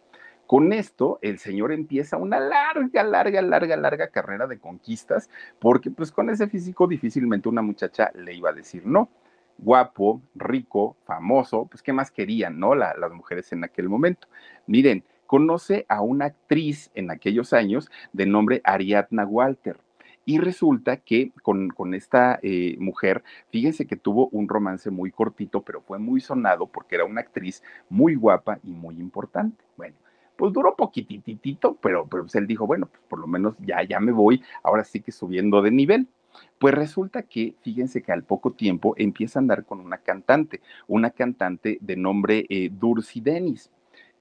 con esto, el señor empieza una larga, larga, larga, larga carrera de conquistas, porque pues con ese físico difícilmente una muchacha le iba a decir no. Guapo, rico, famoso, pues qué más querían, ¿no? las mujeres en aquel momento. Miren, conoce a una actriz en aquellos años de nombre Ariadna Walter. Y resulta que con, esta eh, mujer, fíjense que tuvo un romance muy cortito, pero fue muy sonado porque era una actriz muy guapa y muy importante. Bueno, pues duró poquititito, pero, pero pues él dijo, bueno, pues por lo menos ya, ya me voy, ahora sí que subiendo de nivel. Pues resulta que, fíjense que al poco tiempo empieza a andar con una cantante, una cantante de nombre eh, Dursi Denis.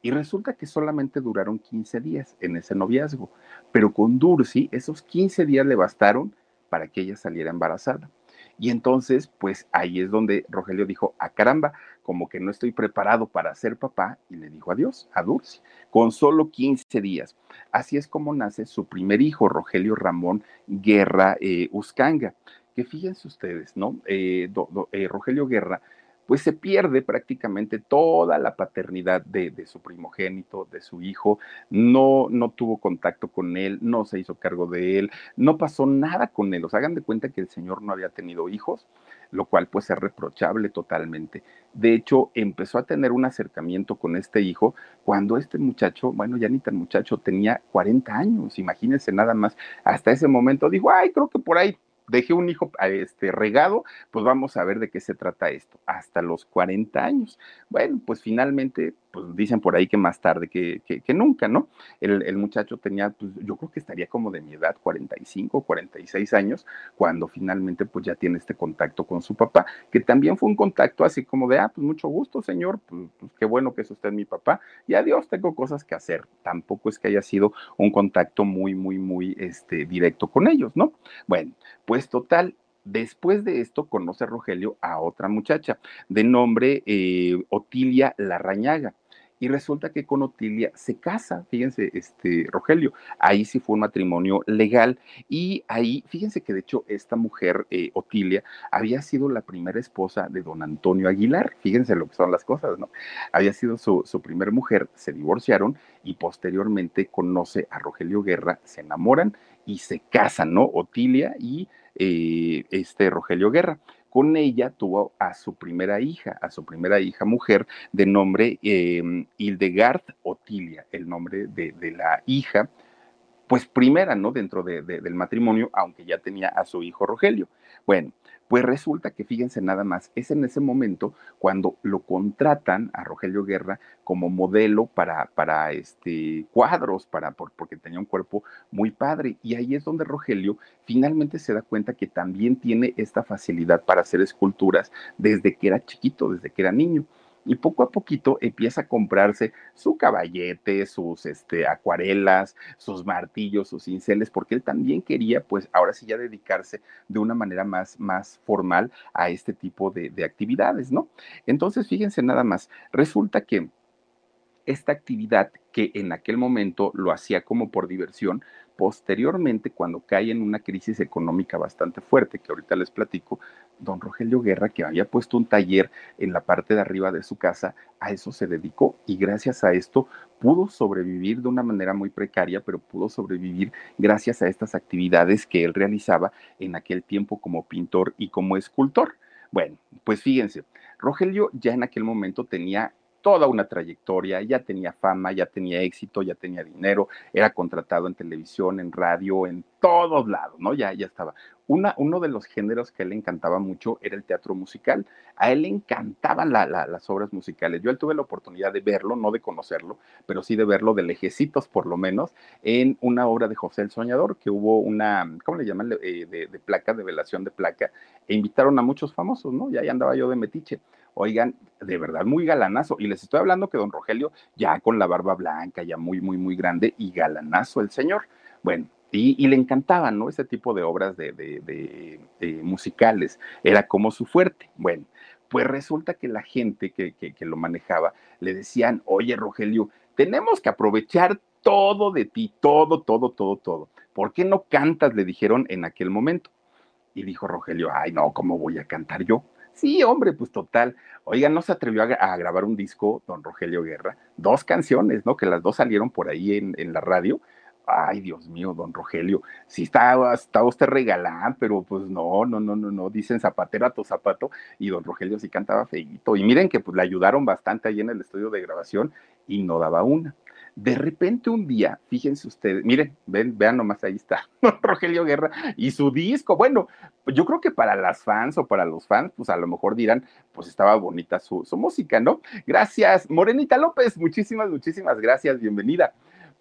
Y resulta que solamente duraron 15 días en ese noviazgo, pero con Dursi esos 15 días le bastaron para que ella saliera embarazada. Y entonces, pues ahí es donde Rogelio dijo, a ah, caramba, como que no estoy preparado para ser papá, y le dijo adiós a Dulce, con solo 15 días. Así es como nace su primer hijo, Rogelio Ramón Guerra eh, Uscanga, que fíjense ustedes, ¿no? Eh, eh, Rogelio Guerra pues se pierde prácticamente toda la paternidad de, su primogénito, de su hijo, no, no tuvo contacto con él, no se hizo cargo de él, no pasó nada con él, hagan de cuenta que el señor no había tenido hijos, lo cual pues es reprochable totalmente. De hecho, empezó a tener un acercamiento con este hijo cuando este muchacho, bueno, ya ni tan muchacho, tenía 40 años, imagínense nada más, hasta ese momento dijo, ay, creo que por ahí dejé un hijo este, regado, pues vamos a ver de qué se trata esto, hasta los 40 años. Bueno, pues finalmente pues dicen por ahí que más tarde que, nunca, ¿no? El, muchacho tenía, pues yo creo que estaría como de mi edad, 45, 46 años, cuando finalmente pues ya tiene este contacto con su papá, que también fue un contacto así como de, ah, pues mucho gusto, señor, pues, pues qué bueno que es usted mi papá, y adiós, tengo cosas que hacer. Tampoco es que haya sido un contacto muy, muy, muy este, directo con ellos, ¿no? Bueno, pues total, Después de esto conoce Rogelio a otra muchacha de nombre eh, Otilia Larrañaga y resulta que con Otilia se casa, fíjense, este Rogelio, ahí sí fue un matrimonio legal y ahí, fíjense que de hecho esta mujer, eh, Otilia, había sido la primera esposa de don Antonio Aguilar, fíjense lo que son las cosas, ¿no? Había sido su, su primer mujer, se divorciaron y posteriormente conoce a Rogelio Guerra, se enamoran y se casan, ¿no? Otilia y eh, este Rogelio Guerra con ella tuvo a su primera hija, a su primera hija mujer de nombre eh, Hildegard Otilia, el nombre de, la hija, pues primera, ¿no? Dentro del matrimonio, aunque ya tenía a su hijo Rogelio. Bueno, pues resulta que fíjense nada más, es en ese momento cuando lo contratan a Rogelio Guerra como modelo para, para este, cuadros, para, porque tenía un cuerpo muy padre. Y ahí es donde Rogelio finalmente se da cuenta que también tiene esta facilidad para hacer esculturas desde que era chiquito, desde que era niño. Y poco a poquito empieza a comprarse su caballete, sus este, acuarelas, sus martillos, sus cinceles, porque él también quería, pues ahora sí ya dedicarse de una manera más, más formal a este tipo de, de actividades, ¿no? Entonces, fíjense nada más, resulta que esta actividad que en aquel momento lo hacía como por diversión, posteriormente, cuando cae en una crisis económica bastante fuerte, que ahorita les platico, don Rogelio Guerra, que había puesto un taller en la parte de arriba de su casa, a eso se dedicó y gracias a esto pudo sobrevivir de una manera muy precaria, pero pudo sobrevivir gracias a estas actividades que él realizaba en aquel tiempo como pintor y como escultor. Bueno, pues fíjense, Rogelio ya en aquel momento tenía toda una trayectoria, ya tenía fama, ya tenía éxito, ya tenía dinero, era contratado en televisión, en radio, en todos lados, ¿no? Ya, ya estaba. Una, uno de los géneros que a él le encantaba mucho era el teatro musical. A él le encantaban las obras musicales. Yo él tuve la oportunidad de verlo, no de conocerlo, pero sí de verlo de lejecitos por lo menos, en una obra de José el Soñador, que hubo una, ¿cómo le llaman? Eh, de, de, placa, de velación de placa, e invitaron a muchos famosos, ¿no? Y ahí andaba yo de metiche. Oigan, de verdad muy galanazo. Y les estoy hablando que don Rogelio ya con la barba blanca, ya muy, muy, muy grande y galanazo el señor. Bueno, y, le encantaban, ¿no? Ese tipo de obras de, de, musicales. Era como su fuerte. Bueno, pues resulta que la gente que, que, que lo manejaba le decían, oye Rogelio, tenemos que aprovechar todo de ti, todo, todo, todo, todo. ¿Por qué no cantas? Le dijeron en aquel momento. Y dijo Rogelio, ay, no, ¿cómo voy a cantar yo? Sí, hombre, pues total. Oiga, no se atrevió a, grabar un disco, don Rogelio Guerra, dos canciones, ¿no? Que las dos salieron por ahí en, la radio. Ay, Dios mío, don Rogelio, sí está, está usted regalán, pero pues no, no, no, no, no, dicen zapatero a tu zapato, y don Rogelio sí cantaba feíto. Y miren que pues le ayudaron bastante ahí en el estudio de grabación y no daba una. De repente un día, fíjense ustedes, miren, ven, vean nomás, ahí está Rogelio Guerra y su disco. Bueno, yo creo que para las fans o para los fans, pues a lo mejor dirán, pues estaba bonita su, su música, ¿no? Gracias, Morenita López, muchísimas, muchísimas gracias, bienvenida.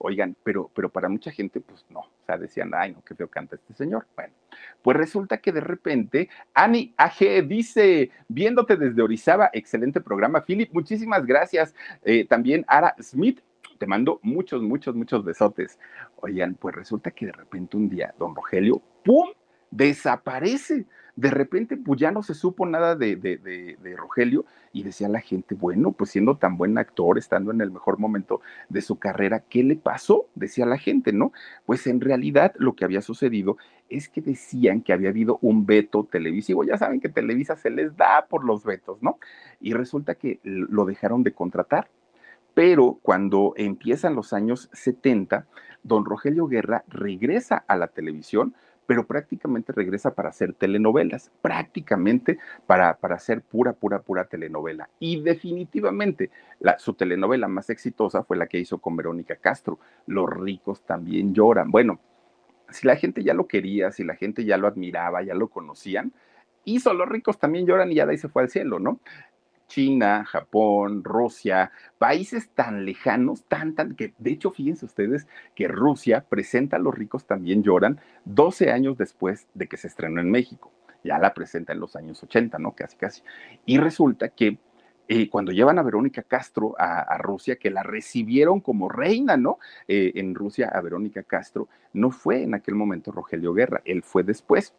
Oigan, pero, pero para mucha gente, pues no, o sea, decían, ay, no, qué feo canta este señor. Bueno, pues resulta que de repente, Ani AG dice, viéndote desde Orizaba, excelente programa, Philip, muchísimas gracias. Eh, también Ara Smith, te mando muchos, muchos, muchos besotes. Oigan, pues resulta que de repente un día, don Rogelio, ¡pum! desaparece. De repente, pues ya no se supo nada de, de, de, Rogelio y decía la gente, bueno, pues siendo tan buen actor, estando en el mejor momento de su carrera, ¿qué le pasó? Decía la gente, ¿no? Pues en realidad lo que había sucedido es que decían que había habido un veto televisivo. Ya saben que Televisa se les da por los vetos, ¿no? Y resulta que lo dejaron de contratar pero cuando empiezan los años 70, don Rogelio Guerra regresa a la televisión, pero prácticamente regresa para hacer telenovelas, prácticamente para, para hacer pura, pura, pura telenovela. Y definitivamente su telenovela más exitosa fue la que hizo con Verónica Castro, Los ricos también lloran. Bueno, si la gente ya lo quería, si la gente ya lo admiraba, ya lo conocían, hizo Los ricos también lloran y ya de ahí se fue al cielo, ¿no? China, Japón, Rusia, países tan lejanos, tan, tan, que de hecho fíjense ustedes que Rusia presenta a Los ricos también lloran 12 años después de que se estrenó en México. Ya la presenta en los años 80, ¿no? Casi, casi. Y resulta que eh, cuando llevan a Verónica Castro a, Rusia, que la recibieron como reina, ¿no? Eh, en Rusia a Verónica Castro, no fue en aquel momento Rogelio Guerra, él fue después.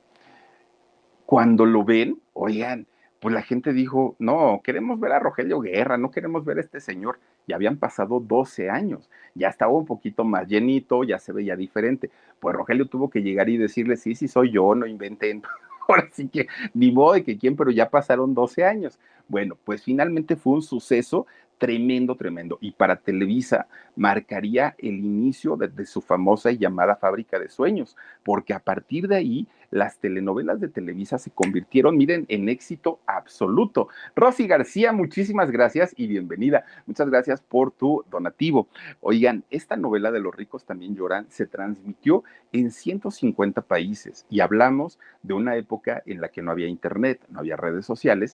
Cuando lo ven, oigan, pues la gente dijo, no, queremos ver a Rogelio Guerra, no queremos ver a este señor. Ya habían pasado 12 años, ya estaba un poquito más llenito, ya se veía diferente. Pues Rogelio tuvo que llegar y decirle, sí, sí, soy yo, no inventé. Ahora sí que ni modo de que quién, pero ya pasaron 12 años. Bueno, pues finalmente fue un suceso tremendo, tremendo. Y para Televisa marcaría el inicio de, su famosa y llamada fábrica de sueños, porque a partir de ahí las telenovelas de Televisa se convirtieron, miren, en éxito absoluto. Rosy García, muchísimas gracias y bienvenida. Muchas gracias por tu donativo. Oigan, esta novela de los ricos también lloran se transmitió en 150 países y hablamos de una época en la que no había internet, no había redes sociales.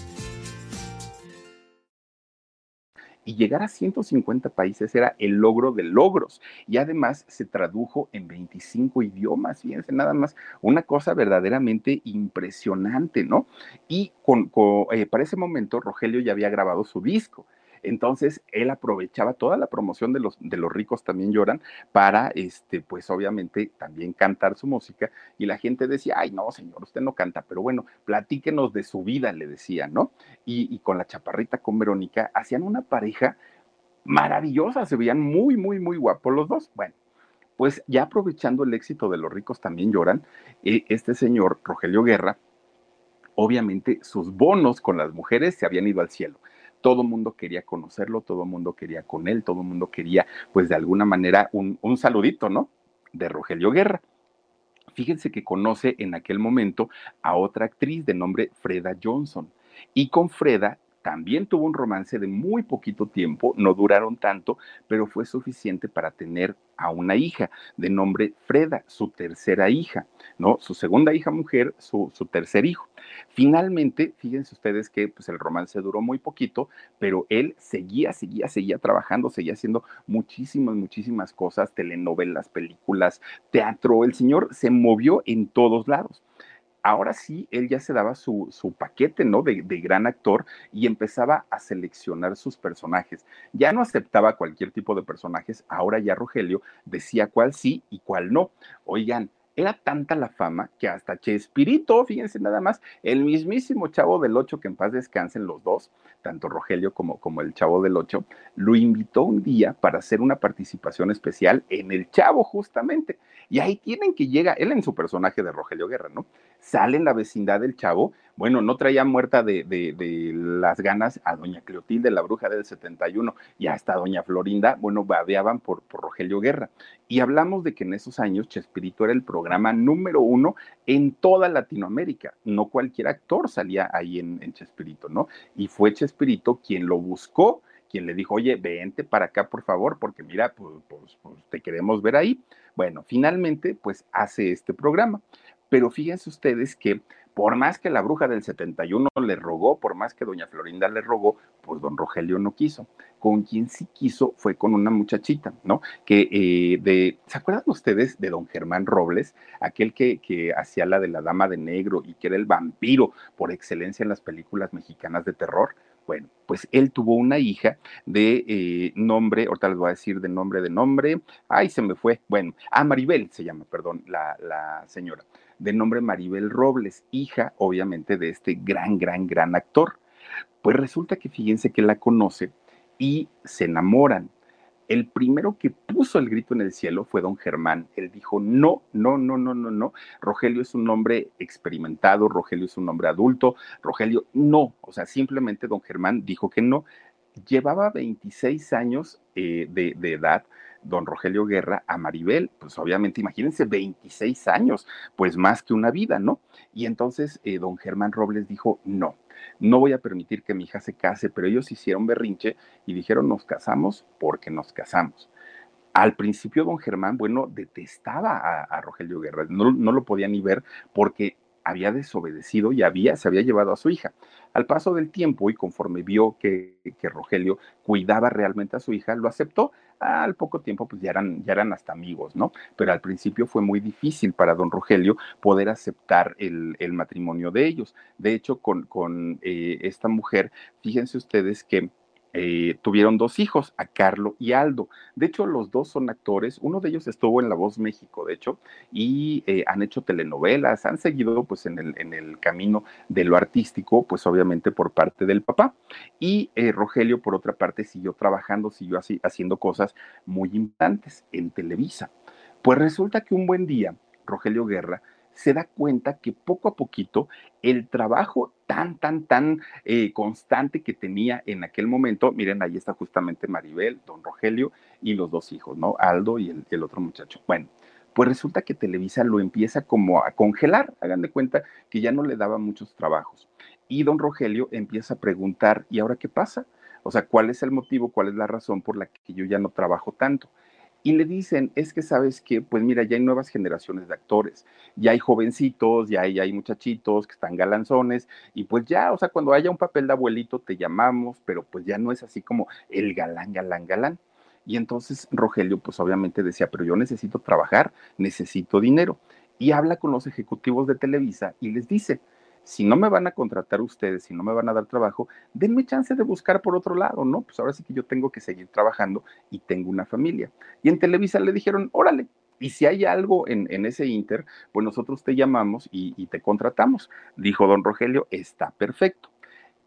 Y llegar a 150 países era el logro de logros. Y además se tradujo en 25 idiomas, fíjense, nada más, una cosa verdaderamente impresionante, ¿no? Y con, eh, para ese momento Rogelio ya había grabado su disco. Entonces, él aprovechaba toda la promoción de los, de los ricos también lloran para, este, pues obviamente también cantar su música y la gente decía, ay, no, señor, usted no canta, pero bueno, platíquenos de su vida, le decía, ¿no? Y, y con la chaparrita, con Verónica, hacían una pareja maravillosa, se veían muy, muy, muy guapos los dos. Bueno, pues ya aprovechando el éxito de los ricos también lloran, eh, este señor, Rogelio Guerra, obviamente sus bonos con las mujeres se habían ido al cielo todo mundo quería conocerlo, todo mundo quería con él, todo mundo quería, pues de alguna manera, un, un saludito, ¿no? De Rogelio Guerra. Fíjense que conoce en aquel momento a otra actriz de nombre Freda Johnson. Y con Freda también tuvo un romance de muy poquito tiempo, no duraron tanto, pero fue suficiente para tener a una hija de nombre Freda, su tercera hija, ¿no? Su segunda hija mujer, su, tercer hijo. Finalmente, fíjense ustedes que pues, el romance duró muy poquito, pero él seguía, seguía, seguía trabajando, seguía haciendo muchísimas, muchísimas cosas, telenovelas, películas, teatro. El señor se movió en todos lados ahora sí, él ya se daba su, paquete, ¿no? De, de, gran actor y empezaba a seleccionar sus personajes. Ya no aceptaba cualquier tipo de personajes, ahora ya Rogelio decía cuál sí y cuál no. Oigan, era tanta la fama que hasta Chespirito, fíjense nada más, el mismísimo chavo del Ocho, que en paz descansen los dos, tanto Rogelio como, como el chavo del Ocho, lo invitó un día para hacer una participación especial en el chavo justamente. Y ahí tienen que llega, él en su personaje de Rogelio Guerra, ¿no? Sale en la vecindad del chavo, bueno, no traía muerta de, de, las ganas a doña Cleotilde, la bruja del 71, y hasta doña Florinda, bueno, babeaban por, por Rogelio Guerra. Y hablamos de que en esos años Chespirito era el programa número uno en toda Latinoamérica. No cualquier actor salía ahí en, en Chespirito, ¿no? Y fue Chespirito quien lo buscó, quien le dijo, oye, vente para acá, por favor, porque mira, pues, pues, pues te queremos ver ahí. Bueno, finalmente, pues hace este programa. Pero fíjense ustedes que por más que la bruja del 71 le rogó, por más que doña Florinda le rogó, pues don Rogelio no quiso. Con quien sí quiso fue con una muchachita, ¿no? Que eh, de, ¿se acuerdan ustedes de don Germán Robles? Aquel que, que hacía la de la dama de negro y que era el vampiro por excelencia en las películas mexicanas de terror. Bueno, pues él tuvo una hija de eh, nombre, ahorita les voy a decir de nombre de nombre, ay, se me fue, bueno, ah, Maribel se llama, perdón, la, la señora, de nombre Maribel Robles, hija, obviamente, de este gran, gran, gran actor. Pues resulta que fíjense que la conoce y se enamoran el primero que puso el grito en el cielo fue don Germán. Él dijo, no, no, no, no, no, no. Rogelio es un hombre experimentado, Rogelio es un hombre adulto, Rogelio no. O sea, simplemente don Germán dijo que no. Llevaba 26 años eh, de, edad don Rogelio Guerra a Maribel, pues obviamente imagínense 26 años, pues más que una vida, ¿no? Y entonces eh, don Germán Robles dijo, no, no voy a permitir que mi hija se case, pero ellos hicieron berrinche y dijeron, nos casamos porque nos casamos. Al principio, don Germán, bueno, detestaba a, Rogelio Guerra, no, no, lo podía ni ver porque había desobedecido y había, se había llevado a su hija. Al paso del tiempo y conforme vio que, que Rogelio cuidaba realmente a su hija, lo aceptó. Al poco tiempo, pues ya eran, ya eran hasta amigos, ¿no? Pero al principio fue muy difícil para don Rogelio poder aceptar el, el matrimonio de ellos. De hecho, con, con eh, esta mujer, fíjense ustedes que eh, tuvieron dos hijos, a Carlo y Aldo. De hecho, los dos son actores. Uno de ellos estuvo en La Voz México, de hecho, y eh, han hecho telenovelas, han seguido pues en el, en el, camino de lo artístico, pues obviamente por parte del papá. Y eh, Rogelio, por otra parte, siguió trabajando, siguió así, haciendo cosas muy importantes en Televisa. Pues resulta que un buen día, Rogelio Guerra se da cuenta que poco a poquito el trabajo tan, tan, tan eh, constante que tenía en aquel momento, miren, ahí está justamente Maribel, don Rogelio y los dos hijos, ¿no? Aldo y el, el otro muchacho. Bueno, pues resulta que Televisa lo empieza como a congelar, hagan de cuenta que ya no le daba muchos trabajos. Y don Rogelio empieza a preguntar, ¿y ahora qué pasa? O sea, ¿cuál es el motivo, cuál es la razón por la que yo ya no trabajo tanto? Y le dicen, es que sabes que, pues mira, ya hay nuevas generaciones de actores, ya hay jovencitos, ya hay, muchachitos que están galanzones, y pues ya, o sea, cuando haya un papel de abuelito te llamamos, pero pues ya no es así como el galán, galán, galán. Y entonces Rogelio, pues obviamente decía, pero yo necesito trabajar, necesito dinero. Y habla con los ejecutivos de Televisa y les dice, si no me van a contratar ustedes, si no me van a dar trabajo, denme chance de buscar por otro lado, ¿no? Pues ahora sí que yo tengo que seguir trabajando y tengo una familia. Y en Televisa le dijeron, órale, y si hay algo en, ese inter, pues nosotros te llamamos y, y te contratamos. Dijo don Rogelio, está perfecto.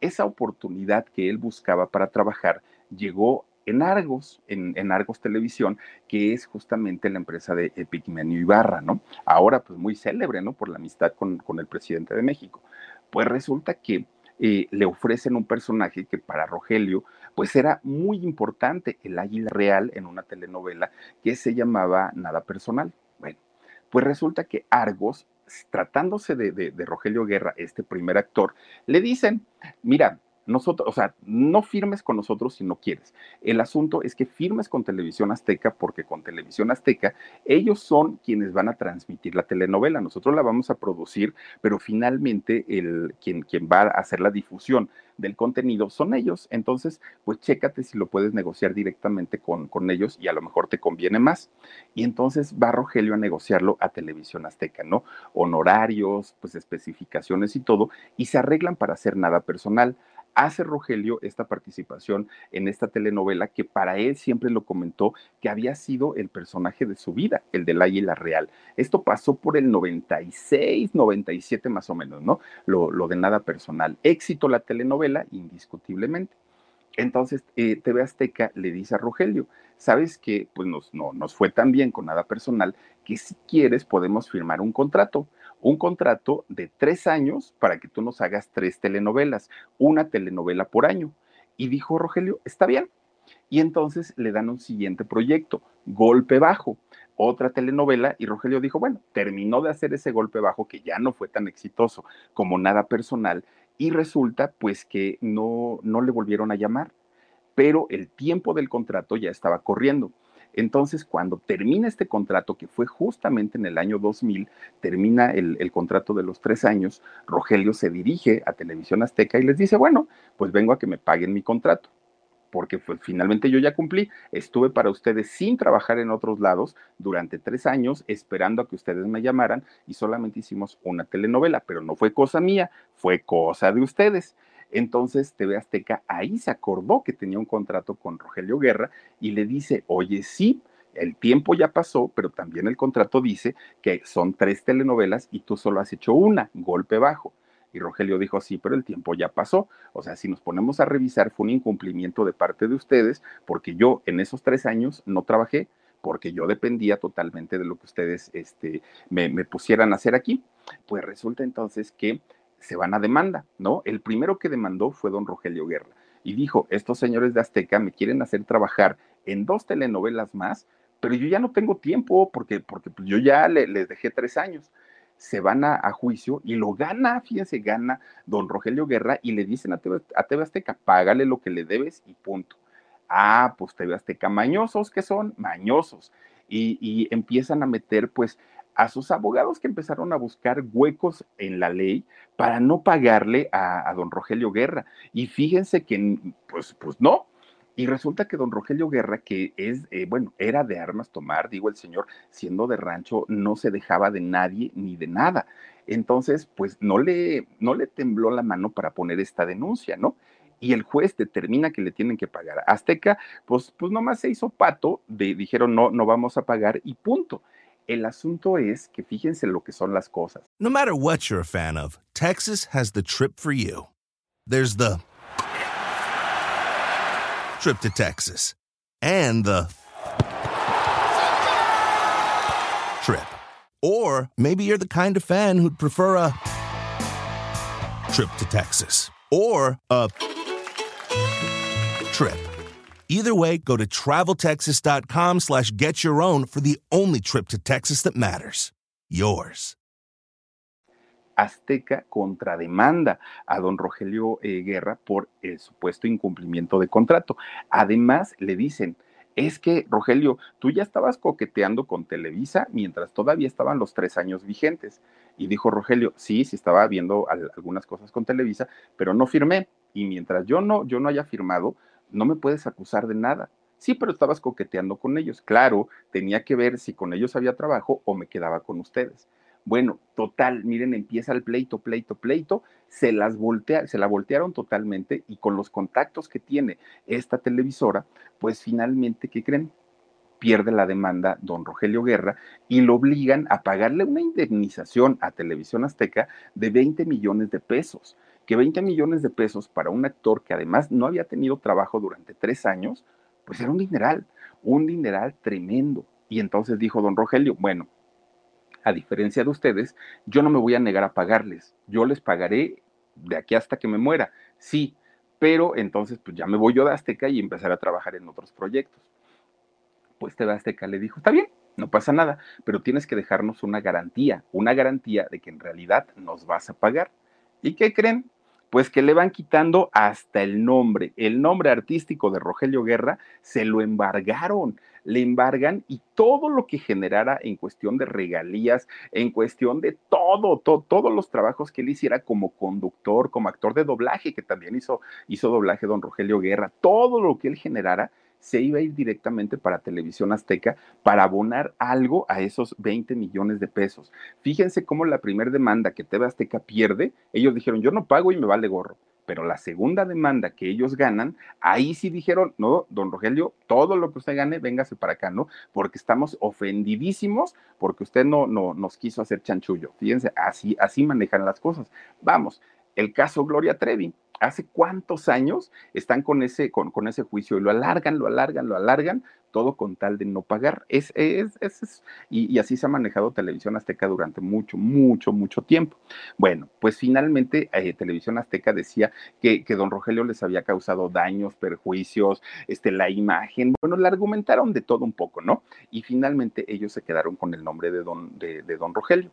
Esa oportunidad que él buscaba para trabajar llegó en Argos, en, Argos Televisión, que es justamente la empresa de Epigmenio Ibarra, ¿no? Ahora, pues muy célebre, ¿no? Por la amistad con, el presidente de México. Pues resulta que eh, le ofrecen un personaje que para Rogelio, pues era muy importante, el águila real en una telenovela que se llamaba Nada Personal. Bueno, pues resulta que Argos, tratándose de, de Rogelio Guerra, este primer actor, le dicen, mira, nosotros, o sea, no firmes con nosotros si no quieres. El asunto es que firmes con Televisión Azteca porque con Televisión Azteca ellos son quienes van a transmitir la telenovela. Nosotros la vamos a producir, pero finalmente el, quien, quien va a hacer la difusión del contenido son ellos. Entonces, pues chécate si lo puedes negociar directamente con, con ellos y a lo mejor te conviene más. Y entonces va Rogelio a negociarlo a Televisión Azteca, ¿no? Honorarios, pues especificaciones y todo, y se arreglan para hacer nada personal hace Rogelio esta participación en esta telenovela que para él siempre lo comentó que había sido el personaje de su vida, el del Águila Real. Esto pasó por el 96, 97 más o menos, ¿no? Lo, lo de nada personal. Éxito la telenovela, indiscutiblemente. Entonces, eh, TV Azteca le dice a Rogelio, sabes que pues nos, no, nos fue tan bien con nada personal que si quieres podemos firmar un contrato un contrato de tres años para que tú nos hagas tres telenovelas, una telenovela por año. Y dijo Rogelio, está bien. Y entonces le dan un siguiente proyecto, Golpe Bajo, otra telenovela, y Rogelio dijo, bueno, terminó de hacer ese golpe bajo que ya no fue tan exitoso como nada personal, y resulta pues que no, no le volvieron a llamar, pero el tiempo del contrato ya estaba corriendo. Entonces, cuando termina este contrato, que fue justamente en el año 2000, termina el, contrato de los tres años, Rogelio se dirige a Televisión Azteca y les dice, bueno, pues vengo a que me paguen mi contrato porque pues, finalmente yo ya cumplí, estuve para ustedes sin trabajar en otros lados durante tres años, esperando a que ustedes me llamaran y solamente hicimos una telenovela, pero no fue cosa mía, fue cosa de ustedes. Entonces TV Azteca ahí se acordó que tenía un contrato con Rogelio Guerra y le dice, oye, sí, el tiempo ya pasó, pero también el contrato dice que son tres telenovelas y tú solo has hecho una, golpe bajo. Y Rogelio dijo, sí, pero el tiempo ya pasó. O sea, si nos ponemos a revisar, fue un incumplimiento de parte de ustedes, porque yo en esos tres años no trabajé, porque yo dependía totalmente de lo que ustedes este, me, me pusieran a hacer aquí. Pues resulta entonces que se van a demanda, ¿no? El primero que demandó fue don Rogelio Guerra y dijo, estos señores de Azteca me quieren hacer trabajar en dos telenovelas más, pero yo ya no tengo tiempo porque, porque pues, yo ya les dejé tres años. Se van a, juicio y lo gana, fíjense, gana don Rogelio Guerra y le dicen a TV, Azteca, págale lo que le debes y punto. Ah, pues TV Azteca, mañosos que son, mañosos. Y, y empiezan a meter pues a sus abogados que empezaron a buscar huecos en la ley para no pagarle a, don Rogelio Guerra. Y fíjense que, pues, pues no. Y resulta que don Rogelio Guerra, que es, eh, bueno, era de armas tomar, digo el señor, siendo de rancho, no se dejaba de nadie ni de nada. Entonces, pues no le, no le tembló la mano para poner esta denuncia, ¿no? y el juez determina que le tienen que pagar. Azteca, pues, pues nomás se hizo pato, de, dijeron no, no vamos a pagar y punto. El asunto es que fíjense lo que son las cosas. No matter what you're a fan of, Texas has the trip for you. There's the trip to Texas and the trip. Or maybe you're the kind of fan who'd prefer a trip to Texas or a trip. Either way, go to traveltexas.com slash get your own for the only trip to Texas that matters. Yours. Azteca contrademanda a don Rogelio eh, Guerra por el supuesto incumplimiento de contrato. Además, le dicen, es que, Rogelio, tú ya estabas coqueteando con Televisa mientras todavía estaban los tres años vigentes. Y dijo Rogelio, sí, sí estaba viendo algunas cosas con Televisa, pero no firmé. Y mientras yo no, yo no haya firmado, no me puedes acusar de nada. Sí, pero estabas coqueteando con ellos. Claro, tenía que ver si con ellos había trabajo o me quedaba con ustedes. Bueno, total, miren, empieza el pleito, pleito, pleito, se las voltea, se la voltearon totalmente y con los contactos que tiene esta televisora, pues finalmente, ¿qué creen? Pierde la demanda don Rogelio Guerra y lo obligan a pagarle una indemnización a Televisión Azteca de 20 millones de pesos. Que 20 millones de pesos para un actor que además no había tenido trabajo durante tres años, pues era un dineral, un dineral tremendo. Y entonces dijo don Rogelio, bueno, a diferencia de ustedes, yo no me voy a negar a pagarles. Yo les pagaré de aquí hasta que me muera. Sí, pero entonces pues ya me voy yo de Azteca y empezaré a trabajar en otros proyectos. Pues TV Azteca le dijo, está bien, no pasa nada, pero tienes que dejarnos una garantía, una garantía de que en realidad nos vas a pagar. ¿Y qué creen? Pues que le van quitando hasta el nombre. El nombre artístico de Rogelio Guerra se lo embargaron le embargan y todo lo que generara en cuestión de regalías, en cuestión de todo, todos los trabajos que él hiciera como conductor, como actor de doblaje, que también hizo, hizo doblaje don Rogelio Guerra, todo lo que él generara se iba a ir directamente para Televisión Azteca para abonar algo a esos 20 millones de pesos. Fíjense cómo la primera demanda que TV Azteca pierde, ellos dijeron, yo no pago y me vale gorro pero la segunda demanda que ellos ganan, ahí sí dijeron, no, don Rogelio, todo lo que usted gane, véngase para acá, ¿no? Porque estamos ofendidísimos porque usted no, no nos quiso hacer chanchullo. Fíjense, así, así manejan las cosas. Vamos, el caso Gloria Trevi hace cuántos años están con ese, con, con, ese juicio y lo alargan, lo alargan, lo alargan, todo con tal de no pagar. Es, es, es, y, así se ha manejado Televisión Azteca durante mucho, mucho, mucho tiempo. Bueno, pues finalmente eh, Televisión Azteca decía que, que, don Rogelio les había causado daños, perjuicios, este, la imagen. Bueno, le argumentaron de todo un poco, ¿no? Y finalmente ellos se quedaron con el nombre de don, de, de don Rogelio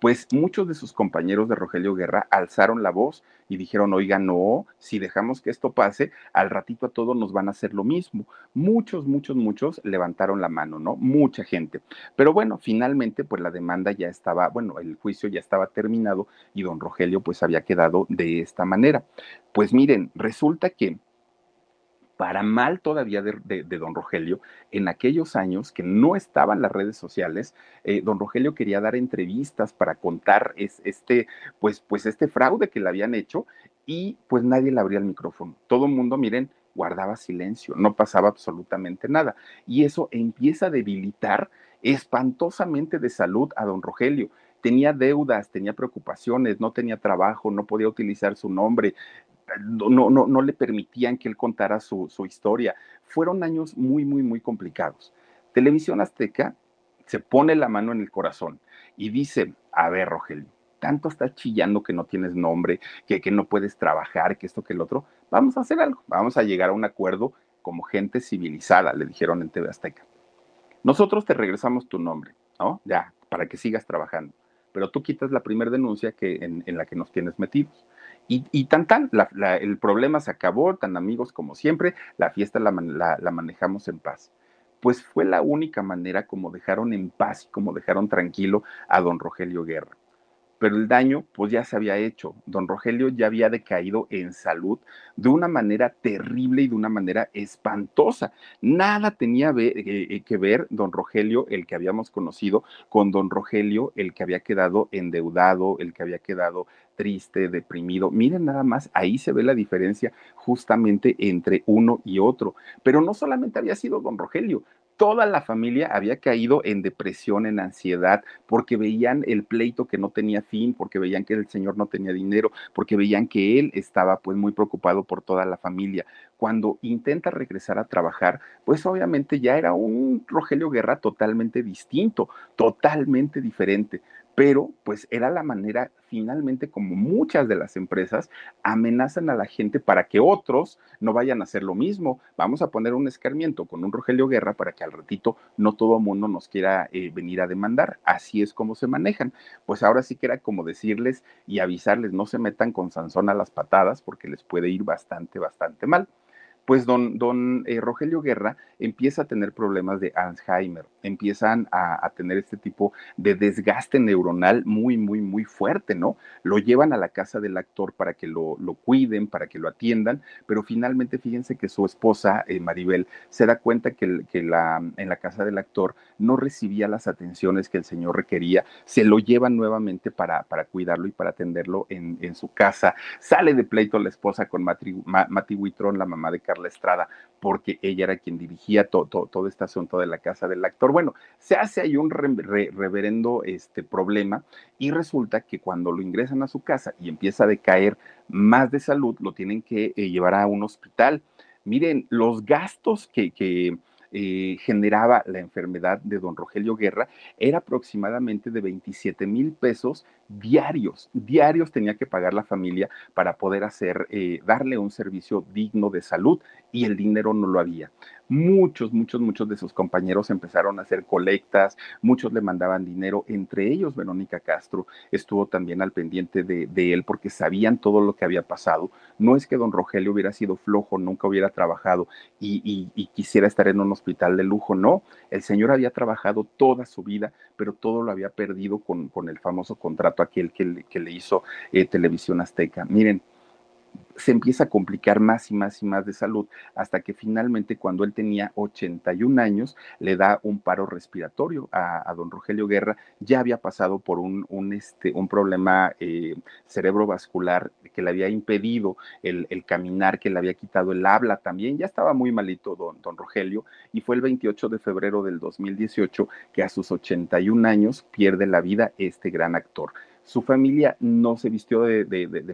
pues muchos de sus compañeros de Rogelio Guerra alzaron la voz y dijeron, oiga, no, si dejamos que esto pase, al ratito a todos nos van a hacer lo mismo. Muchos, muchos, muchos levantaron la mano, ¿no? Mucha gente. Pero bueno, finalmente, pues la demanda ya estaba, bueno, el juicio ya estaba terminado y don Rogelio pues había quedado de esta manera. Pues miren, resulta que para mal todavía de, don Rogelio, en aquellos años que no estaban las redes sociales, eh, don Rogelio quería dar entrevistas para contar este, pues, pues este fraude que le habían hecho y pues nadie le abría el micrófono. Todo el mundo, miren, guardaba silencio, no pasaba absolutamente nada. Y eso empieza a debilitar espantosamente de salud a don Rogelio tenía deudas, tenía preocupaciones, no tenía trabajo, no podía utilizar su nombre, no, no, no le permitían que él contara su, su historia. Fueron años muy, muy, muy complicados. Televisión Azteca se pone la mano en el corazón y dice, a ver, Rogelio, tanto estás chillando que no tienes nombre, que, que no puedes trabajar, que esto, que el otro, vamos a hacer algo, vamos a llegar a un acuerdo como gente civilizada, le dijeron en TV Azteca. Nosotros te regresamos tu nombre, ¿no? Ya, para que sigas trabajando, pero tú quitas la primera denuncia que, en, en la que nos tienes metidos. Y, tan tan, el problema se acabó, tan amigos como siempre, la fiesta la, la, manejamos en paz. Pues fue la única manera como dejaron en paz y como dejaron tranquilo a don Rogelio Guerra pero el daño pues ya se había hecho. Don Rogelio ya había decaído en salud de una manera terrible y de una manera espantosa. Nada tenía eh, eh, que ver don Rogelio, el que habíamos conocido, con don Rogelio, el que había quedado endeudado, el que había quedado triste, deprimido. Miren nada más, ahí se ve la diferencia justamente entre uno y otro. Pero no solamente había sido don Rogelio, toda la familia había caído en depresión, en ansiedad, porque veían el pleito que no tenía fin, porque veían que el señor no tenía dinero, porque veían que él estaba pues muy preocupado por toda la familia. Cuando intenta regresar a trabajar, pues obviamente ya era un Rogelio Guerra totalmente distinto, totalmente diferente pero pues era la manera finalmente como muchas de las empresas amenazan a la gente para que otros no vayan a hacer lo mismo. Vamos a poner un escarmiento con un Rogelio Guerra para que al ratito no todo mundo nos quiera eh, venir a demandar. Así es como se manejan. Pues ahora sí que era como decirles y avisarles, no se metan con Sansón a las patadas porque les puede ir bastante, bastante mal pues don, don eh, Rogelio Guerra empieza a tener problemas de Alzheimer, empiezan a, tener este tipo de desgaste neuronal muy, muy, muy fuerte, ¿no? Lo llevan a la casa del actor para que lo, cuiden, para que lo atiendan, pero finalmente fíjense que su esposa, eh, Maribel, se da cuenta que, que la, en la casa del actor no recibía las atenciones que el señor requería, se lo llevan nuevamente para, para cuidarlo y para atenderlo en, su casa. Sale de pleito la esposa con Mati, Mati la mamá de Carla Estrada, porque ella era quien dirigía todo este asunto de la casa del actor. Bueno, se hace ahí un reverendo este, problema y resulta que cuando lo ingresan a su casa y empieza a decaer más de salud, lo tienen que eh, llevar a un hospital. Miren, los gastos que, que eh, generaba la enfermedad de don Rogelio Guerra era aproximadamente de 27 mil pesos diarios. Diarios tenía que pagar la familia para poder hacer, eh, darle un servicio digno de salud y el dinero no lo había muchos, muchos, muchos de sus compañeros empezaron a hacer colectas, muchos le mandaban dinero, entre ellos Verónica Castro estuvo también al pendiente de, él porque sabían todo lo que había pasado. No es que don Rogelio hubiera sido flojo, nunca hubiera trabajado y, quisiera estar en un hospital de lujo, no, el señor había trabajado toda su vida, pero todo lo había perdido con, el famoso contrato aquel que, le hizo eh, Televisión Azteca. Miren, se empieza a complicar más y más y más de salud hasta que finalmente cuando él tenía 81 años le da un paro respiratorio a, don Rogelio Guerra. Ya había pasado por un, un, este, un problema eh, cerebrovascular que le había impedido el, caminar, que le había quitado el habla también. Ya estaba muy malito don, don Rogelio y fue el 28 de febrero del 2018 que a sus 81 años pierde la vida este gran actor. Su familia no se vistió de,